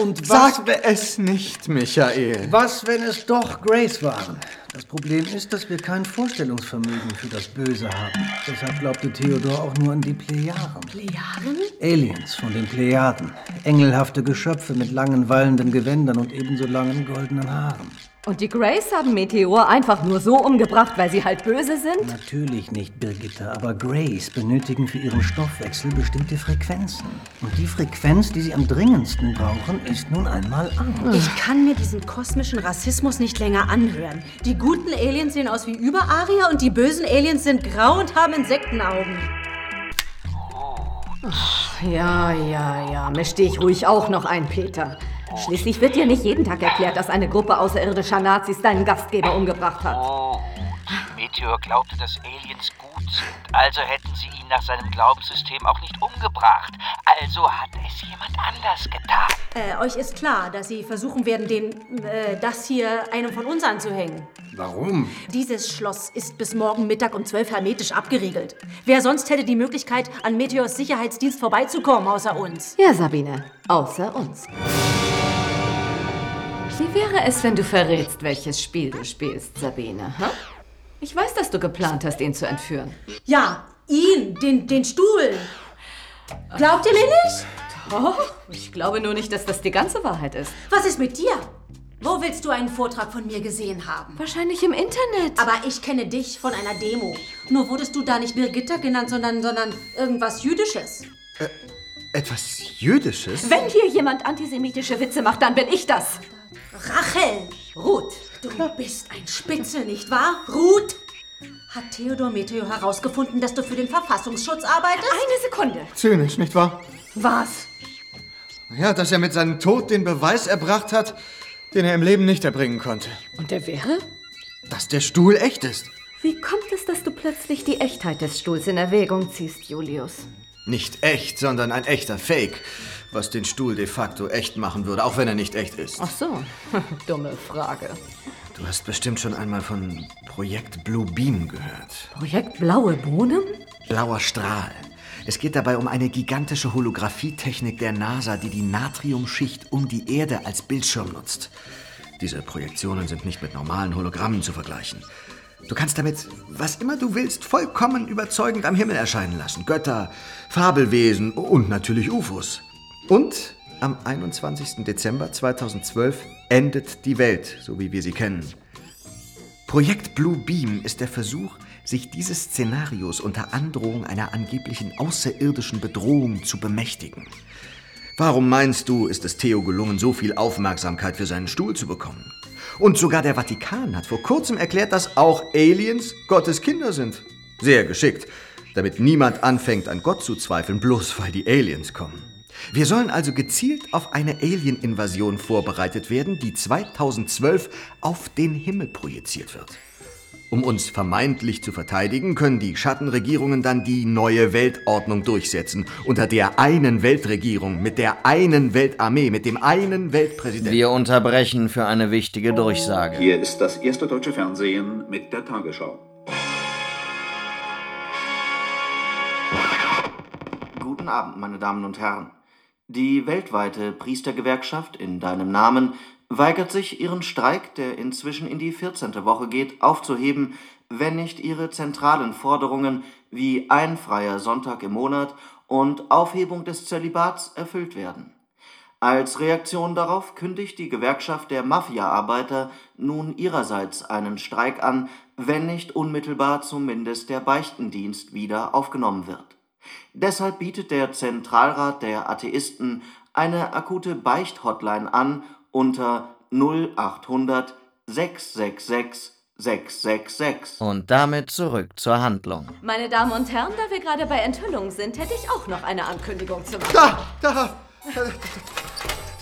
[SPEAKER 13] Und Sag es nicht, Michael.
[SPEAKER 18] Was, wenn es doch Grace waren? Das Problem ist, dass wir kein Vorstellungsvermögen für das Böse haben. Deshalb glaubte Theodor auch nur an die Plejaden.
[SPEAKER 11] Plejaden?
[SPEAKER 18] Aliens von den Plejaden. Engelhafte Geschöpfe mit langen, wallenden Gewändern und ebenso langen goldenen Haaren.
[SPEAKER 4] Und die Grays haben Meteor einfach nur so umgebracht, weil sie halt böse sind?
[SPEAKER 18] Natürlich nicht, Birgitta, aber Grays benötigen für ihren Stoffwechsel bestimmte Frequenzen. Und die Frequenz, die sie am dringendsten brauchen, ist nun einmal Angst.
[SPEAKER 11] Ich kann mir diesen kosmischen Rassismus nicht länger anhören. Die guten Aliens sehen aus wie Überarier und die bösen Aliens sind grau und haben Insektenaugen.
[SPEAKER 4] Ja, ja, ja. Misch dich ruhig auch noch ein, Peter.
[SPEAKER 19] Schließlich wird dir nicht jeden Tag erklärt, dass eine Gruppe außerirdischer Nazis deinen Gastgeber umgebracht hat.
[SPEAKER 25] Meteor glaubte, dass Aliens gut sind. Also hätten sie ihn nach seinem Glaubenssystem auch nicht umgebracht. Also hat es jemand anders getan.
[SPEAKER 11] Äh, euch ist klar, dass sie versuchen werden, den, äh, das hier einem von uns anzuhängen.
[SPEAKER 20] Warum?
[SPEAKER 11] Dieses Schloss ist bis morgen Mittag um 12 hermetisch abgeriegelt. Wer sonst hätte die Möglichkeit, an Meteors Sicherheitsdienst vorbeizukommen, außer uns?
[SPEAKER 4] Ja, Sabine, außer uns. Wie wäre es, wenn du verrätst, welches Spiel du spielst, Sabine? Hm? Ich weiß, dass du geplant hast, ihn zu entführen.
[SPEAKER 11] Ja, ihn, den, den Stuhl. Glaubt ihr mir nicht?
[SPEAKER 4] Doch, ich glaube nur nicht, dass das die ganze Wahrheit ist.
[SPEAKER 11] Was ist mit dir? Wo willst du einen Vortrag von mir gesehen haben?
[SPEAKER 4] Wahrscheinlich im Internet.
[SPEAKER 11] Aber ich kenne dich von einer Demo. Nur wurdest du da nicht Birgitta genannt, sondern, sondern irgendwas Jüdisches.
[SPEAKER 13] Äh, etwas Jüdisches?
[SPEAKER 19] Wenn hier jemand antisemitische Witze macht, dann bin ich das.
[SPEAKER 11] Rachel!
[SPEAKER 19] Ruth,
[SPEAKER 11] du bist ein Spitzel, nicht wahr? Ruth! Hat Theodor Meteor herausgefunden, dass du für den Verfassungsschutz arbeitest?
[SPEAKER 19] Eine Sekunde.
[SPEAKER 13] Zynisch, nicht wahr?
[SPEAKER 11] Was?
[SPEAKER 13] Ja, dass er mit seinem Tod den Beweis erbracht hat, den er im Leben nicht erbringen konnte.
[SPEAKER 4] Und der wäre?
[SPEAKER 13] Dass der Stuhl echt ist.
[SPEAKER 4] Wie kommt es, dass du plötzlich die Echtheit des Stuhls in Erwägung ziehst, Julius?
[SPEAKER 13] Nicht echt, sondern ein echter Fake, was den Stuhl de facto echt machen würde, auch wenn er nicht echt ist.
[SPEAKER 4] Ach so, dumme Frage.
[SPEAKER 13] Du hast bestimmt schon einmal von Projekt Blue Beam gehört.
[SPEAKER 4] Projekt Blaue Bohnen?
[SPEAKER 13] Blauer Strahl. Es geht dabei um eine gigantische Holographietechnik der NASA, die die Natriumschicht um die Erde als Bildschirm nutzt. Diese Projektionen sind nicht mit normalen Hologrammen zu vergleichen. Du kannst damit, was immer du willst, vollkommen überzeugend am Himmel erscheinen lassen. Götter, Fabelwesen und natürlich UFOs. Und am 21. Dezember 2012 endet die Welt, so wie wir sie kennen. Projekt Blue Beam ist der Versuch, sich dieses Szenarios unter Androhung einer angeblichen außerirdischen Bedrohung zu bemächtigen. Warum meinst du, ist es Theo gelungen, so viel Aufmerksamkeit für seinen Stuhl zu bekommen? Und sogar der Vatikan hat vor kurzem erklärt, dass auch Aliens Gottes Kinder sind. Sehr geschickt, damit niemand anfängt an Gott zu zweifeln, bloß weil die Aliens kommen. Wir sollen also gezielt auf eine Alien-Invasion vorbereitet werden, die 2012 auf den Himmel projiziert wird. Um uns vermeintlich zu verteidigen, können die Schattenregierungen dann die neue Weltordnung durchsetzen. Unter der einen Weltregierung, mit der einen Weltarmee, mit dem einen Weltpräsidenten.
[SPEAKER 1] Wir unterbrechen für eine wichtige Durchsage.
[SPEAKER 21] Hier ist das erste deutsche Fernsehen mit der Tagesschau.
[SPEAKER 1] Guten Abend, meine Damen und Herren. Die weltweite Priestergewerkschaft in deinem Namen weigert sich, ihren Streik, der inzwischen in die 14. Woche geht, aufzuheben, wenn nicht ihre zentralen Forderungen wie ein freier Sonntag im Monat und Aufhebung des Zölibats erfüllt werden. Als Reaktion darauf kündigt die Gewerkschaft der Mafia-Arbeiter nun ihrerseits einen Streik an, wenn nicht unmittelbar zumindest der Beichtendienst wieder aufgenommen wird. Deshalb bietet der Zentralrat der Atheisten eine akute Beicht-Hotline an unter 0800 666 666. Und damit zurück zur Handlung.
[SPEAKER 19] Meine Damen und Herren, da wir gerade bei Enthüllungen sind, hätte ich auch noch eine Ankündigung zu machen.
[SPEAKER 13] Da, da,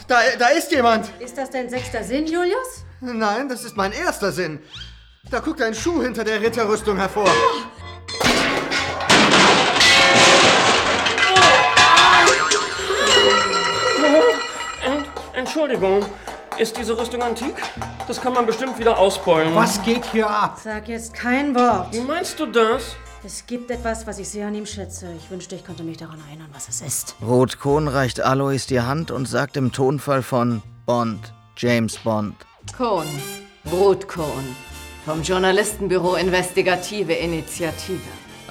[SPEAKER 13] da, da ist jemand.
[SPEAKER 11] Ist das dein sechster Sinn, Julius?
[SPEAKER 13] Nein, das ist mein erster Sinn. Da guckt ein Schuh hinter der Ritterrüstung hervor.
[SPEAKER 12] Ent Entschuldigung, ist diese Rüstung antik? Das kann man bestimmt wieder ausbeulen.
[SPEAKER 18] Was geht hier ab?
[SPEAKER 11] Sag jetzt kein Wort.
[SPEAKER 12] Wie meinst du das?
[SPEAKER 11] Es gibt etwas, was ich sehr an ihm schätze. Ich wünschte, ich könnte mich daran erinnern, was es ist.
[SPEAKER 1] Rot-Kohn reicht Alois die Hand und sagt im Tonfall von Bond, James Bond.
[SPEAKER 4] Kohn, Brutkohn, vom Journalistenbüro Investigative Initiative.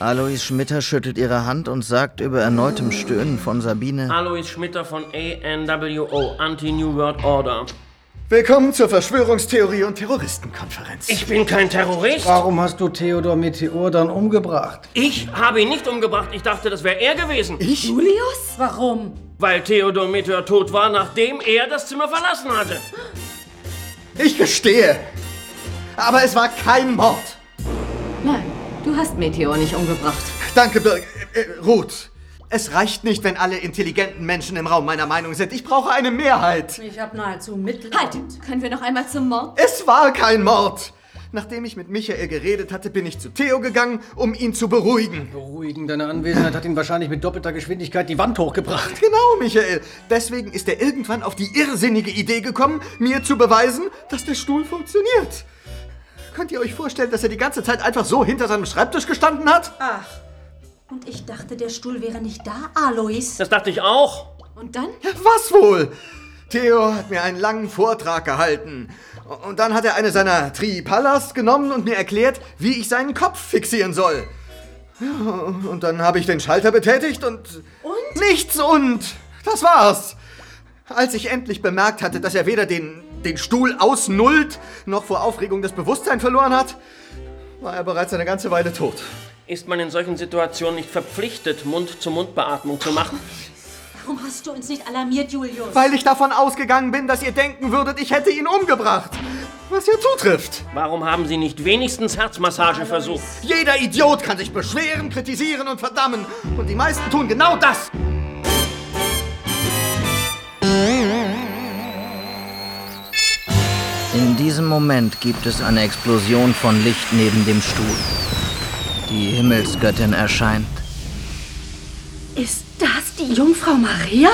[SPEAKER 1] Alois Schmitter schüttelt ihre Hand und sagt über erneutem Stöhnen von Sabine.
[SPEAKER 12] Alois Schmitter von ANWO, Anti-New World Order.
[SPEAKER 13] Willkommen zur Verschwörungstheorie- und Terroristenkonferenz.
[SPEAKER 12] Ich bin kein Terrorist.
[SPEAKER 18] Warum hast du Theodor Meteor dann umgebracht?
[SPEAKER 12] Ich habe ihn nicht umgebracht. Ich dachte, das wäre er gewesen.
[SPEAKER 13] Ich?
[SPEAKER 11] Julius? Warum?
[SPEAKER 12] Weil Theodor Meteor tot war, nachdem er das Zimmer verlassen hatte.
[SPEAKER 13] Ich gestehe. Aber es war kein Mord.
[SPEAKER 4] Nein, du hast Meteor nicht umgebracht.
[SPEAKER 13] Danke, Bir äh, Ruth. Es reicht nicht, wenn alle intelligenten Menschen im Raum meiner Meinung sind. Ich brauche eine Mehrheit.
[SPEAKER 11] Ich habe nahezu Mitleid.
[SPEAKER 4] Halt! Können wir noch einmal zum Mord?
[SPEAKER 13] Es war kein Mord. Nachdem ich mit Michael geredet hatte, bin ich zu Theo gegangen, um ihn zu beruhigen.
[SPEAKER 18] Beruhigen, deine Anwesenheit hat ihn wahrscheinlich mit doppelter Geschwindigkeit die Wand hochgebracht.
[SPEAKER 13] Genau, Michael. Deswegen ist er irgendwann auf die irrsinnige Idee gekommen, mir zu beweisen, dass der Stuhl funktioniert. Könnt ihr euch vorstellen, dass er die ganze Zeit einfach so hinter seinem Schreibtisch gestanden hat?
[SPEAKER 11] Ach. Und ich dachte, der Stuhl wäre nicht da, Alois.
[SPEAKER 12] Das dachte ich auch.
[SPEAKER 4] Und dann?
[SPEAKER 13] Was wohl? Theo hat mir einen langen Vortrag gehalten. Und dann hat er eine seiner Tripalas genommen und mir erklärt, wie ich seinen Kopf fixieren soll. Ja, und dann habe ich den Schalter betätigt und...
[SPEAKER 4] Und?
[SPEAKER 13] Nichts und! Das war's! Als ich endlich bemerkt hatte, dass er weder den, den Stuhl ausnullt, noch vor Aufregung das Bewusstsein verloren hat, war er bereits eine ganze Weile tot.
[SPEAKER 12] Ist man in solchen Situationen nicht verpflichtet, Mund-zu-Mund-Beatmung zu machen?
[SPEAKER 11] Warum hast du uns nicht alarmiert, Julius?
[SPEAKER 13] Weil ich davon ausgegangen bin, dass ihr denken würdet, ich hätte ihn umgebracht. Was ja zutrifft.
[SPEAKER 12] Warum haben Sie nicht wenigstens Herzmassage versucht?
[SPEAKER 13] Jeder Idiot kann sich beschweren, kritisieren und verdammen. Und die meisten tun genau das.
[SPEAKER 1] In diesem Moment gibt es eine Explosion von Licht neben dem Stuhl. Die Himmelsgöttin erscheint.
[SPEAKER 11] Ist das die Jungfrau Maria?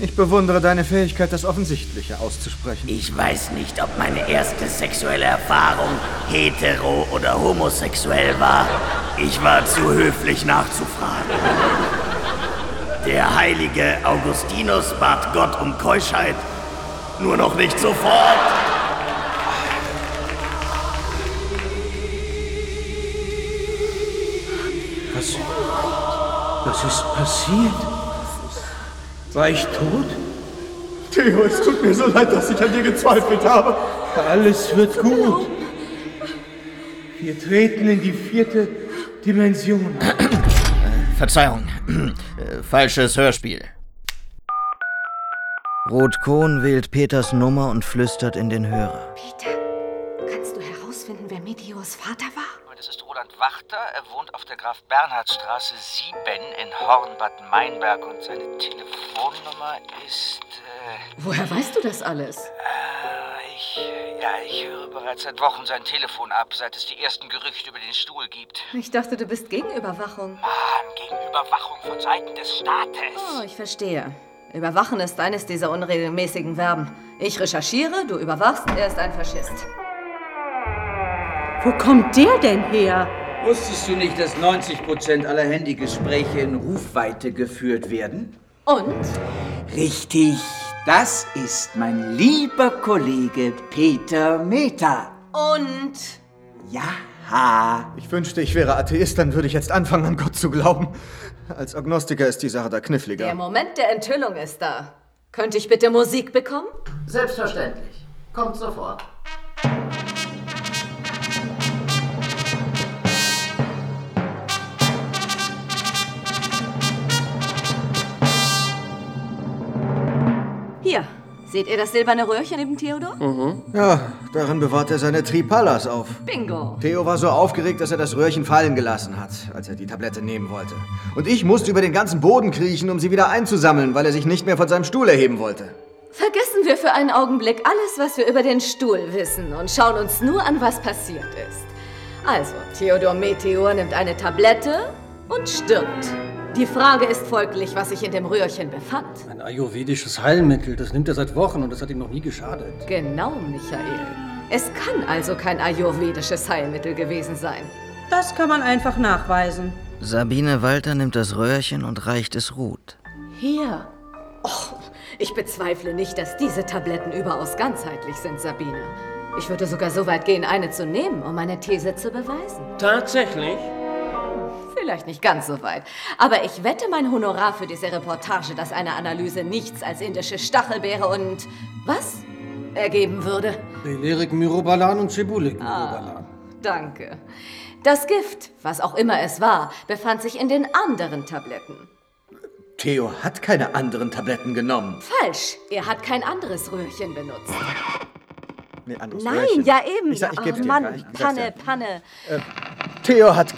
[SPEAKER 13] Ich bewundere deine Fähigkeit, das Offensichtliche auszusprechen.
[SPEAKER 14] Ich weiß nicht, ob meine erste sexuelle Erfahrung hetero oder homosexuell war. Ich war zu höflich nachzufragen. Der heilige Augustinus bat Gott um Keuschheit. Nur noch nicht sofort.
[SPEAKER 3] Was, was ist passiert? War ich tot?
[SPEAKER 13] Theo, es tut mir so leid, dass ich an dir gezweifelt habe.
[SPEAKER 3] Alles wird gut. Wir treten in die vierte Dimension.
[SPEAKER 1] Verzeihung, Äh, falsches Hörspiel. Rot-Kohn wählt Peters Nummer und flüstert in den Hörer.
[SPEAKER 4] Peter, kannst du herausfinden, wer Meteors Vater war?
[SPEAKER 25] Das ist Roland Wachter. Er wohnt auf der Graf-Bernhard-Straße 7 in Hornbad Meinberg und seine Telefonnummer ist. Äh,
[SPEAKER 4] Woher weißt du das alles?
[SPEAKER 25] äh, ich. Ja, ich höre bereits seit Wochen sein Telefon ab, seit es die ersten Gerüchte über den Stuhl gibt.
[SPEAKER 4] Ich dachte, du bist gegen Überwachung.
[SPEAKER 25] Mann, gegen Überwachung von Seiten des Staates.
[SPEAKER 4] Oh, ich verstehe. Überwachen ist eines dieser unregelmäßigen Verben. Ich recherchiere, du überwachst, er ist ein Faschist.
[SPEAKER 11] Wo kommt der denn her?
[SPEAKER 5] Wusstest du nicht, dass 90% aller Handygespräche in Rufweite geführt werden?
[SPEAKER 4] Und?
[SPEAKER 5] Richtig, das ist mein lieber Kollege Peter Meta.
[SPEAKER 4] Und?
[SPEAKER 5] Ja.
[SPEAKER 13] Ich wünschte, ich wäre Atheist, dann würde ich jetzt anfangen, an Gott zu glauben. Als Agnostiker ist die Sache da kniffliger.
[SPEAKER 4] Der Moment der Enthüllung ist da. Könnte ich bitte Musik bekommen?
[SPEAKER 14] Selbstverständlich. Kommt sofort.
[SPEAKER 4] Hier, seht ihr das silberne Röhrchen neben Theodor?
[SPEAKER 13] Ja, darin bewahrt er seine Tripalas auf.
[SPEAKER 4] Bingo.
[SPEAKER 13] Theo war so aufgeregt, dass er das Röhrchen fallen gelassen hat, als er die Tablette nehmen wollte. Und ich musste über den ganzen Boden kriechen, um sie wieder einzusammeln, weil er sich nicht mehr von seinem Stuhl erheben wollte.
[SPEAKER 4] Vergessen wir für einen Augenblick alles, was wir über den Stuhl wissen und schauen uns nur an, was passiert ist. Also, Theodor Meteor nimmt eine Tablette und stirbt. Die Frage ist folglich, was sich in dem Röhrchen befand.
[SPEAKER 18] Ein ayurvedisches Heilmittel, das nimmt er seit Wochen und das hat ihm noch nie geschadet.
[SPEAKER 4] Genau, Michael. Es kann also kein ayurvedisches Heilmittel gewesen sein.
[SPEAKER 11] Das kann man einfach nachweisen.
[SPEAKER 1] Sabine Walter nimmt das Röhrchen und reicht es Ruth.
[SPEAKER 4] Hier. Och, ich bezweifle nicht, dass diese Tabletten überaus ganzheitlich sind, Sabine. Ich würde sogar so weit gehen, eine zu nehmen, um meine These zu beweisen.
[SPEAKER 12] Tatsächlich?
[SPEAKER 4] Vielleicht nicht ganz so weit. Aber ich wette mein Honorar für diese Reportage, dass eine Analyse nichts als indische Stachelbeere und was ergeben würde.
[SPEAKER 18] Belerik Myrobalan und Cebulik Myrobalan.
[SPEAKER 4] Ah, danke. Das Gift, was auch immer es war, befand sich in den anderen Tabletten.
[SPEAKER 13] Theo hat keine anderen Tabletten genommen.
[SPEAKER 4] Falsch. Er hat kein anderes Röhrchen benutzt.
[SPEAKER 13] Nee, anderes
[SPEAKER 4] Nein,
[SPEAKER 13] Röhrchen.
[SPEAKER 4] ja eben.
[SPEAKER 13] Ich, sag, ich
[SPEAKER 4] Ach,
[SPEAKER 13] geb's dir.
[SPEAKER 4] Mann, Panne. Panne.
[SPEAKER 13] Theo hat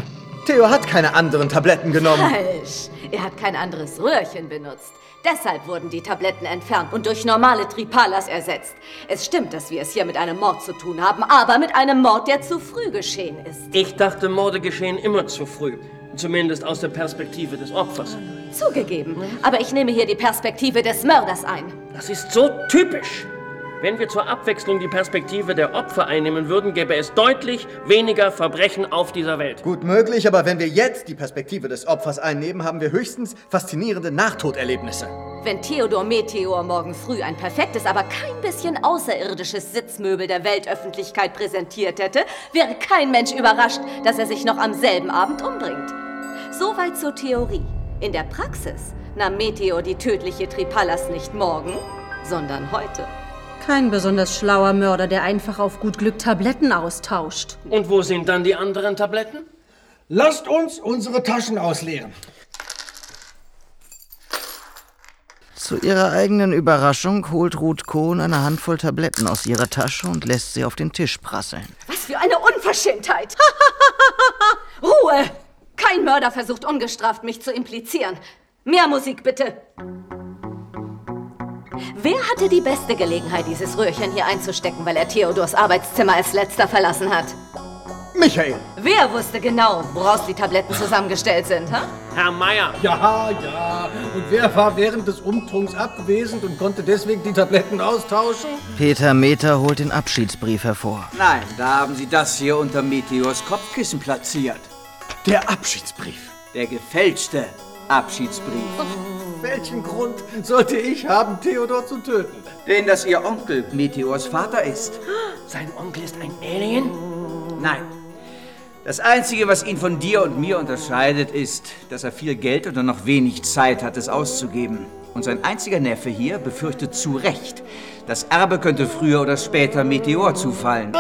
[SPEAKER 13] Theo hat keine anderen Tabletten genommen.
[SPEAKER 4] Falsch. Er hat kein anderes Röhrchen benutzt. Deshalb wurden die Tabletten entfernt und durch normale Tripalas ersetzt. Es stimmt, dass wir es hier mit einem Mord zu tun haben, aber mit einem Mord, der zu früh geschehen ist.
[SPEAKER 12] Ich dachte, Morde geschehen immer zu früh. Zumindest aus der Perspektive des Opfers.
[SPEAKER 4] Zugegeben. Aber ich nehme hier die Perspektive des Mörders ein.
[SPEAKER 12] Das ist so typisch. Wenn wir zur Abwechslung die Perspektive der Opfer einnehmen würden, gäbe es deutlich weniger Verbrechen auf dieser Welt.
[SPEAKER 13] Gut möglich, aber wenn wir jetzt die Perspektive des Opfers einnehmen, haben wir höchstens faszinierende Nahtoderlebnisse.
[SPEAKER 4] Wenn Theodor Meteor morgen früh ein perfektes, aber kein bisschen außerirdisches Sitzmöbel der Weltöffentlichkeit präsentiert hätte, wäre kein Mensch überrascht, dass er sich noch am selben Abend umbringt. Soweit zur Theorie. In der Praxis nahm Meteor die tödliche Tripallas nicht morgen, sondern heute.
[SPEAKER 11] Kein besonders schlauer Mörder, der einfach auf gut Glück Tabletten austauscht.
[SPEAKER 12] Und wo sind dann die anderen Tabletten?
[SPEAKER 9] Lasst uns unsere Taschen ausleeren.
[SPEAKER 1] Zu ihrer eigenen Überraschung holt Ruth Kohn eine Handvoll Tabletten aus ihrer Tasche und lässt sie auf den Tisch prasseln.
[SPEAKER 4] Was für eine Unverschämtheit! Ruhe! Kein Mörder versucht ungestraft, mich zu implizieren. Mehr Musik bitte! Wer hatte die beste Gelegenheit, dieses Röhrchen hier einzustecken, weil er Theodors Arbeitszimmer als letzter verlassen hat?
[SPEAKER 13] Michael!
[SPEAKER 4] Wer wusste genau, woraus die Tabletten zusammengestellt sind, ha?
[SPEAKER 12] Herr Meier!
[SPEAKER 9] Ja, ja. Und wer war während des Umtrunks abwesend und konnte deswegen die Tabletten austauschen?
[SPEAKER 1] Peter Meter holt den Abschiedsbrief hervor.
[SPEAKER 5] Nein, da haben Sie das hier unter Meteors Kopfkissen platziert.
[SPEAKER 13] Der Abschiedsbrief.
[SPEAKER 5] Der gefälschte Abschiedsbrief.
[SPEAKER 9] Welchen Grund sollte ich haben, Theodor zu töten?
[SPEAKER 5] Den, dass Ihr Onkel Meteors Vater ist.
[SPEAKER 12] Sein Onkel ist ein Alien?
[SPEAKER 5] Nein. Das Einzige, was ihn von dir und mir unterscheidet, ist, dass er viel Geld und noch wenig Zeit hat, es auszugeben. Und sein einziger Neffe hier befürchtet zu Recht, das Erbe könnte früher oder später Meteor zufallen.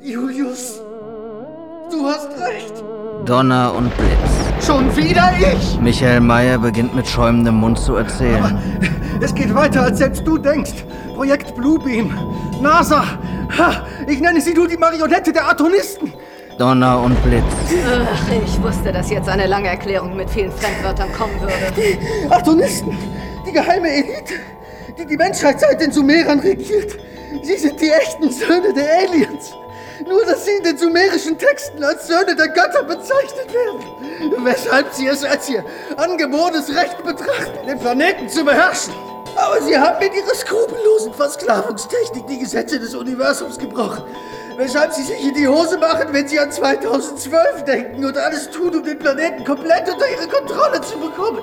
[SPEAKER 9] Julius, du hast recht.
[SPEAKER 1] Donner und Blitz.
[SPEAKER 9] Schon wieder ich!
[SPEAKER 1] Michael Meyer beginnt mit schäumendem Mund zu erzählen.
[SPEAKER 9] Es geht weiter, als selbst du denkst. Projekt Bluebeam. NASA. Ha, ich nenne sie nur die Marionette der Atomisten.
[SPEAKER 1] Donner und Blitz.
[SPEAKER 4] Ach, ich wusste, dass jetzt eine lange Erklärung mit vielen Fremdwörtern kommen würde.
[SPEAKER 9] Die Atomisten. Die geheime Elite, die die Menschheit seit den Sumerern regiert. Sie sind die echten Söhne der Aliens. Nur, dass sie in den sumerischen Texten als Söhne der Götter bezeichnet werden. Weshalb sie es als ihr angeborenes Recht betrachten, den Planeten zu beherrschen. Aber sie haben mit ihrer skrupellosen Versklavungstechnik die Gesetze des Universums gebrochen. Weshalb sie sich in die Hose machen, wenn sie an 2012 denken und alles tun, um den Planeten komplett unter ihre Kontrolle zu bekommen.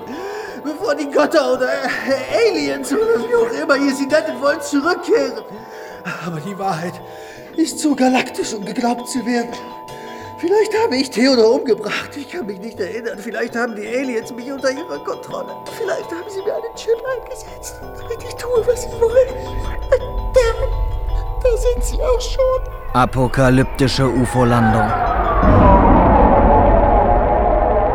[SPEAKER 9] Bevor die Götter oder äh, Aliens oder wie auch immer ihr sie nennen wollt, zurückkehren. Aber die Wahrheit ist zu galaktisch, um geglaubt zu werden. Vielleicht habe ich Theodor umgebracht. Ich kann mich nicht erinnern. Vielleicht haben die Aliens mich unter ihrer Kontrolle. Vielleicht haben sie mir einen Chip eingesetzt, damit ich tue, was sie wollen. Da, da sind sie auch schon.
[SPEAKER 1] Apokalyptische UFO-Landung.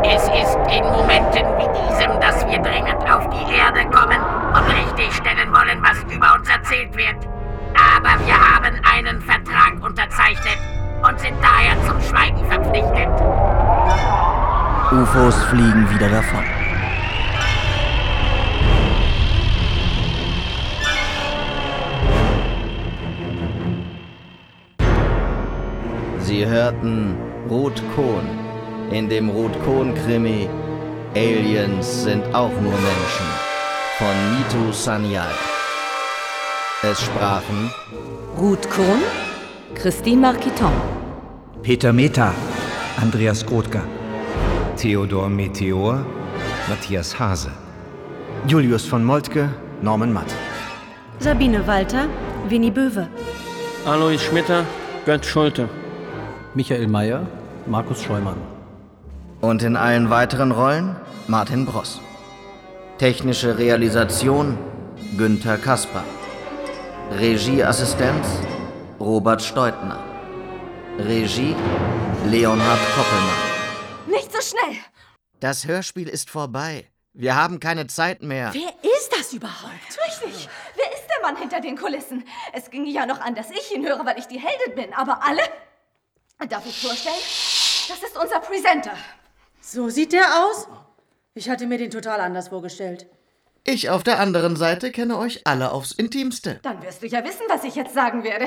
[SPEAKER 14] Es ist in Momenten wie diesem, dass wir dringend auf die Erde kommen und richtigstellen wollen, was über uns erzählt wird. Aber wir haben einen Vertrag unterzeichnet und sind daher zum Schweigen verpflichtet.
[SPEAKER 1] UFOs fliegen wieder davon. Sie hörten Ruth Kohn in dem Ruth Kohn-Krimi Aliens sind auch nur Menschen von Mitu Sanyal. Es sprachen
[SPEAKER 4] Ruth Kohn, Christine Marquiton,
[SPEAKER 5] Peter Meta, Andreas Grothka,
[SPEAKER 26] Theodor Meteor, Matthias Hase.
[SPEAKER 13] Julius von Moltke, Norman Matt.
[SPEAKER 11] Sabine Walter, Winnie Böwe.
[SPEAKER 12] Alois Schmitter, Gerd Schulte.
[SPEAKER 9] Michael Mayer, Markus Scheumann.
[SPEAKER 1] Und in allen weiteren Rollen Martin Bross. Technische Realisation Günther Kasper. Regieassistenz Robert Steutner. Regie Leonhard Koppelmann.
[SPEAKER 4] Nicht so schnell!
[SPEAKER 1] Das Hörspiel ist vorbei. Wir haben keine Zeit mehr.
[SPEAKER 4] Wer ist das überhaupt? Richtig. Wer ist der Mann hinter den Kulissen? Es ging ja noch an, dass ich ihn höre, weil ich die Heldin bin. Aber alle? Darf ich vorstellen?
[SPEAKER 27] Das ist unser Presenter.
[SPEAKER 11] So sieht der aus? Ich hatte mir den total anders vorgestellt.
[SPEAKER 28] Ich auf der anderen Seite kenne euch alle aufs Intimste.
[SPEAKER 27] Dann wirst du ja wissen, was ich jetzt sagen werde.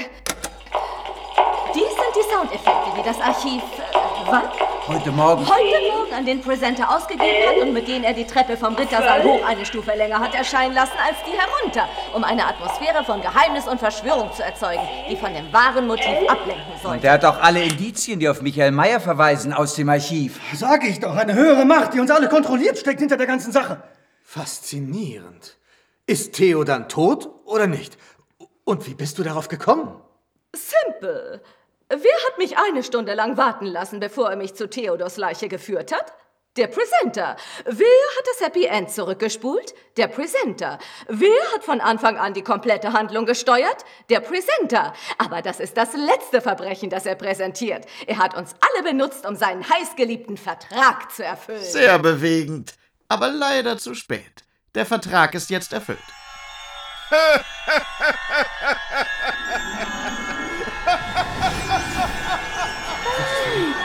[SPEAKER 27] Dies sind die Soundeffekte, die das Archiv. Äh, wann?
[SPEAKER 5] Heute Morgen.
[SPEAKER 27] Heute Morgen an den Presenter ausgegeben hat und mit denen er die Treppe vom Rittersaal hoch eine Stufe länger hat erscheinen lassen als die herunter, um eine Atmosphäre von Geheimnis und Verschwörung zu erzeugen, die von dem wahren Motiv ablenken soll.
[SPEAKER 5] Und er hat auch alle Indizien, die auf Michael Mayer verweisen, aus dem Archiv.
[SPEAKER 9] Sag ich doch, eine höhere Macht, die uns alle kontrolliert, steckt hinter der ganzen Sache.
[SPEAKER 13] Faszinierend. Ist Theo dann tot oder nicht? Und wie bist du darauf gekommen?
[SPEAKER 4] Simpel. Wer hat mich eine Stunde lang warten lassen, bevor er mich zu Theodors Leiche geführt hat? Der Presenter. Wer hat das Happy End zurückgespult? Der Presenter. Wer hat von Anfang an die komplette Handlung gesteuert? Der Presenter. Aber das ist das letzte Verbrechen, das er präsentiert. Er hat uns alle benutzt, um seinen heißgeliebten Vertrag zu erfüllen.
[SPEAKER 28] Sehr bewegend. Aber leider zu spät. Der Vertrag ist jetzt erfüllt.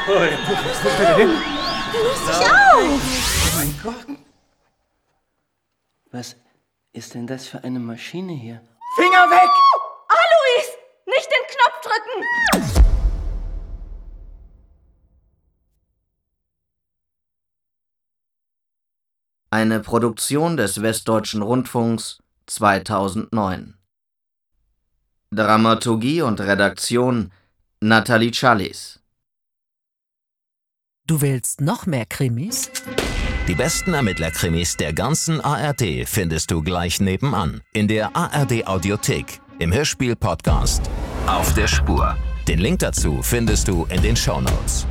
[SPEAKER 9] Oh, der denn?
[SPEAKER 27] Löst sich auf!
[SPEAKER 9] Oh mein Gott.
[SPEAKER 12] Was ist denn das für eine Maschine hier?
[SPEAKER 5] Finger weg!
[SPEAKER 27] Alois! Nicht den Knopf drücken!
[SPEAKER 1] Eine Produktion des Westdeutschen Rundfunks 2009. Dramaturgie und Redaktion Nathalie Challis.
[SPEAKER 29] Du willst noch mehr Krimis?
[SPEAKER 30] Die besten Ermittlerkrimis der ganzen ARD findest du gleich nebenan in der ARD Audiothek im Hörspiel Podcast Auf der Spur. Den Link dazu findest du in den Shownotes.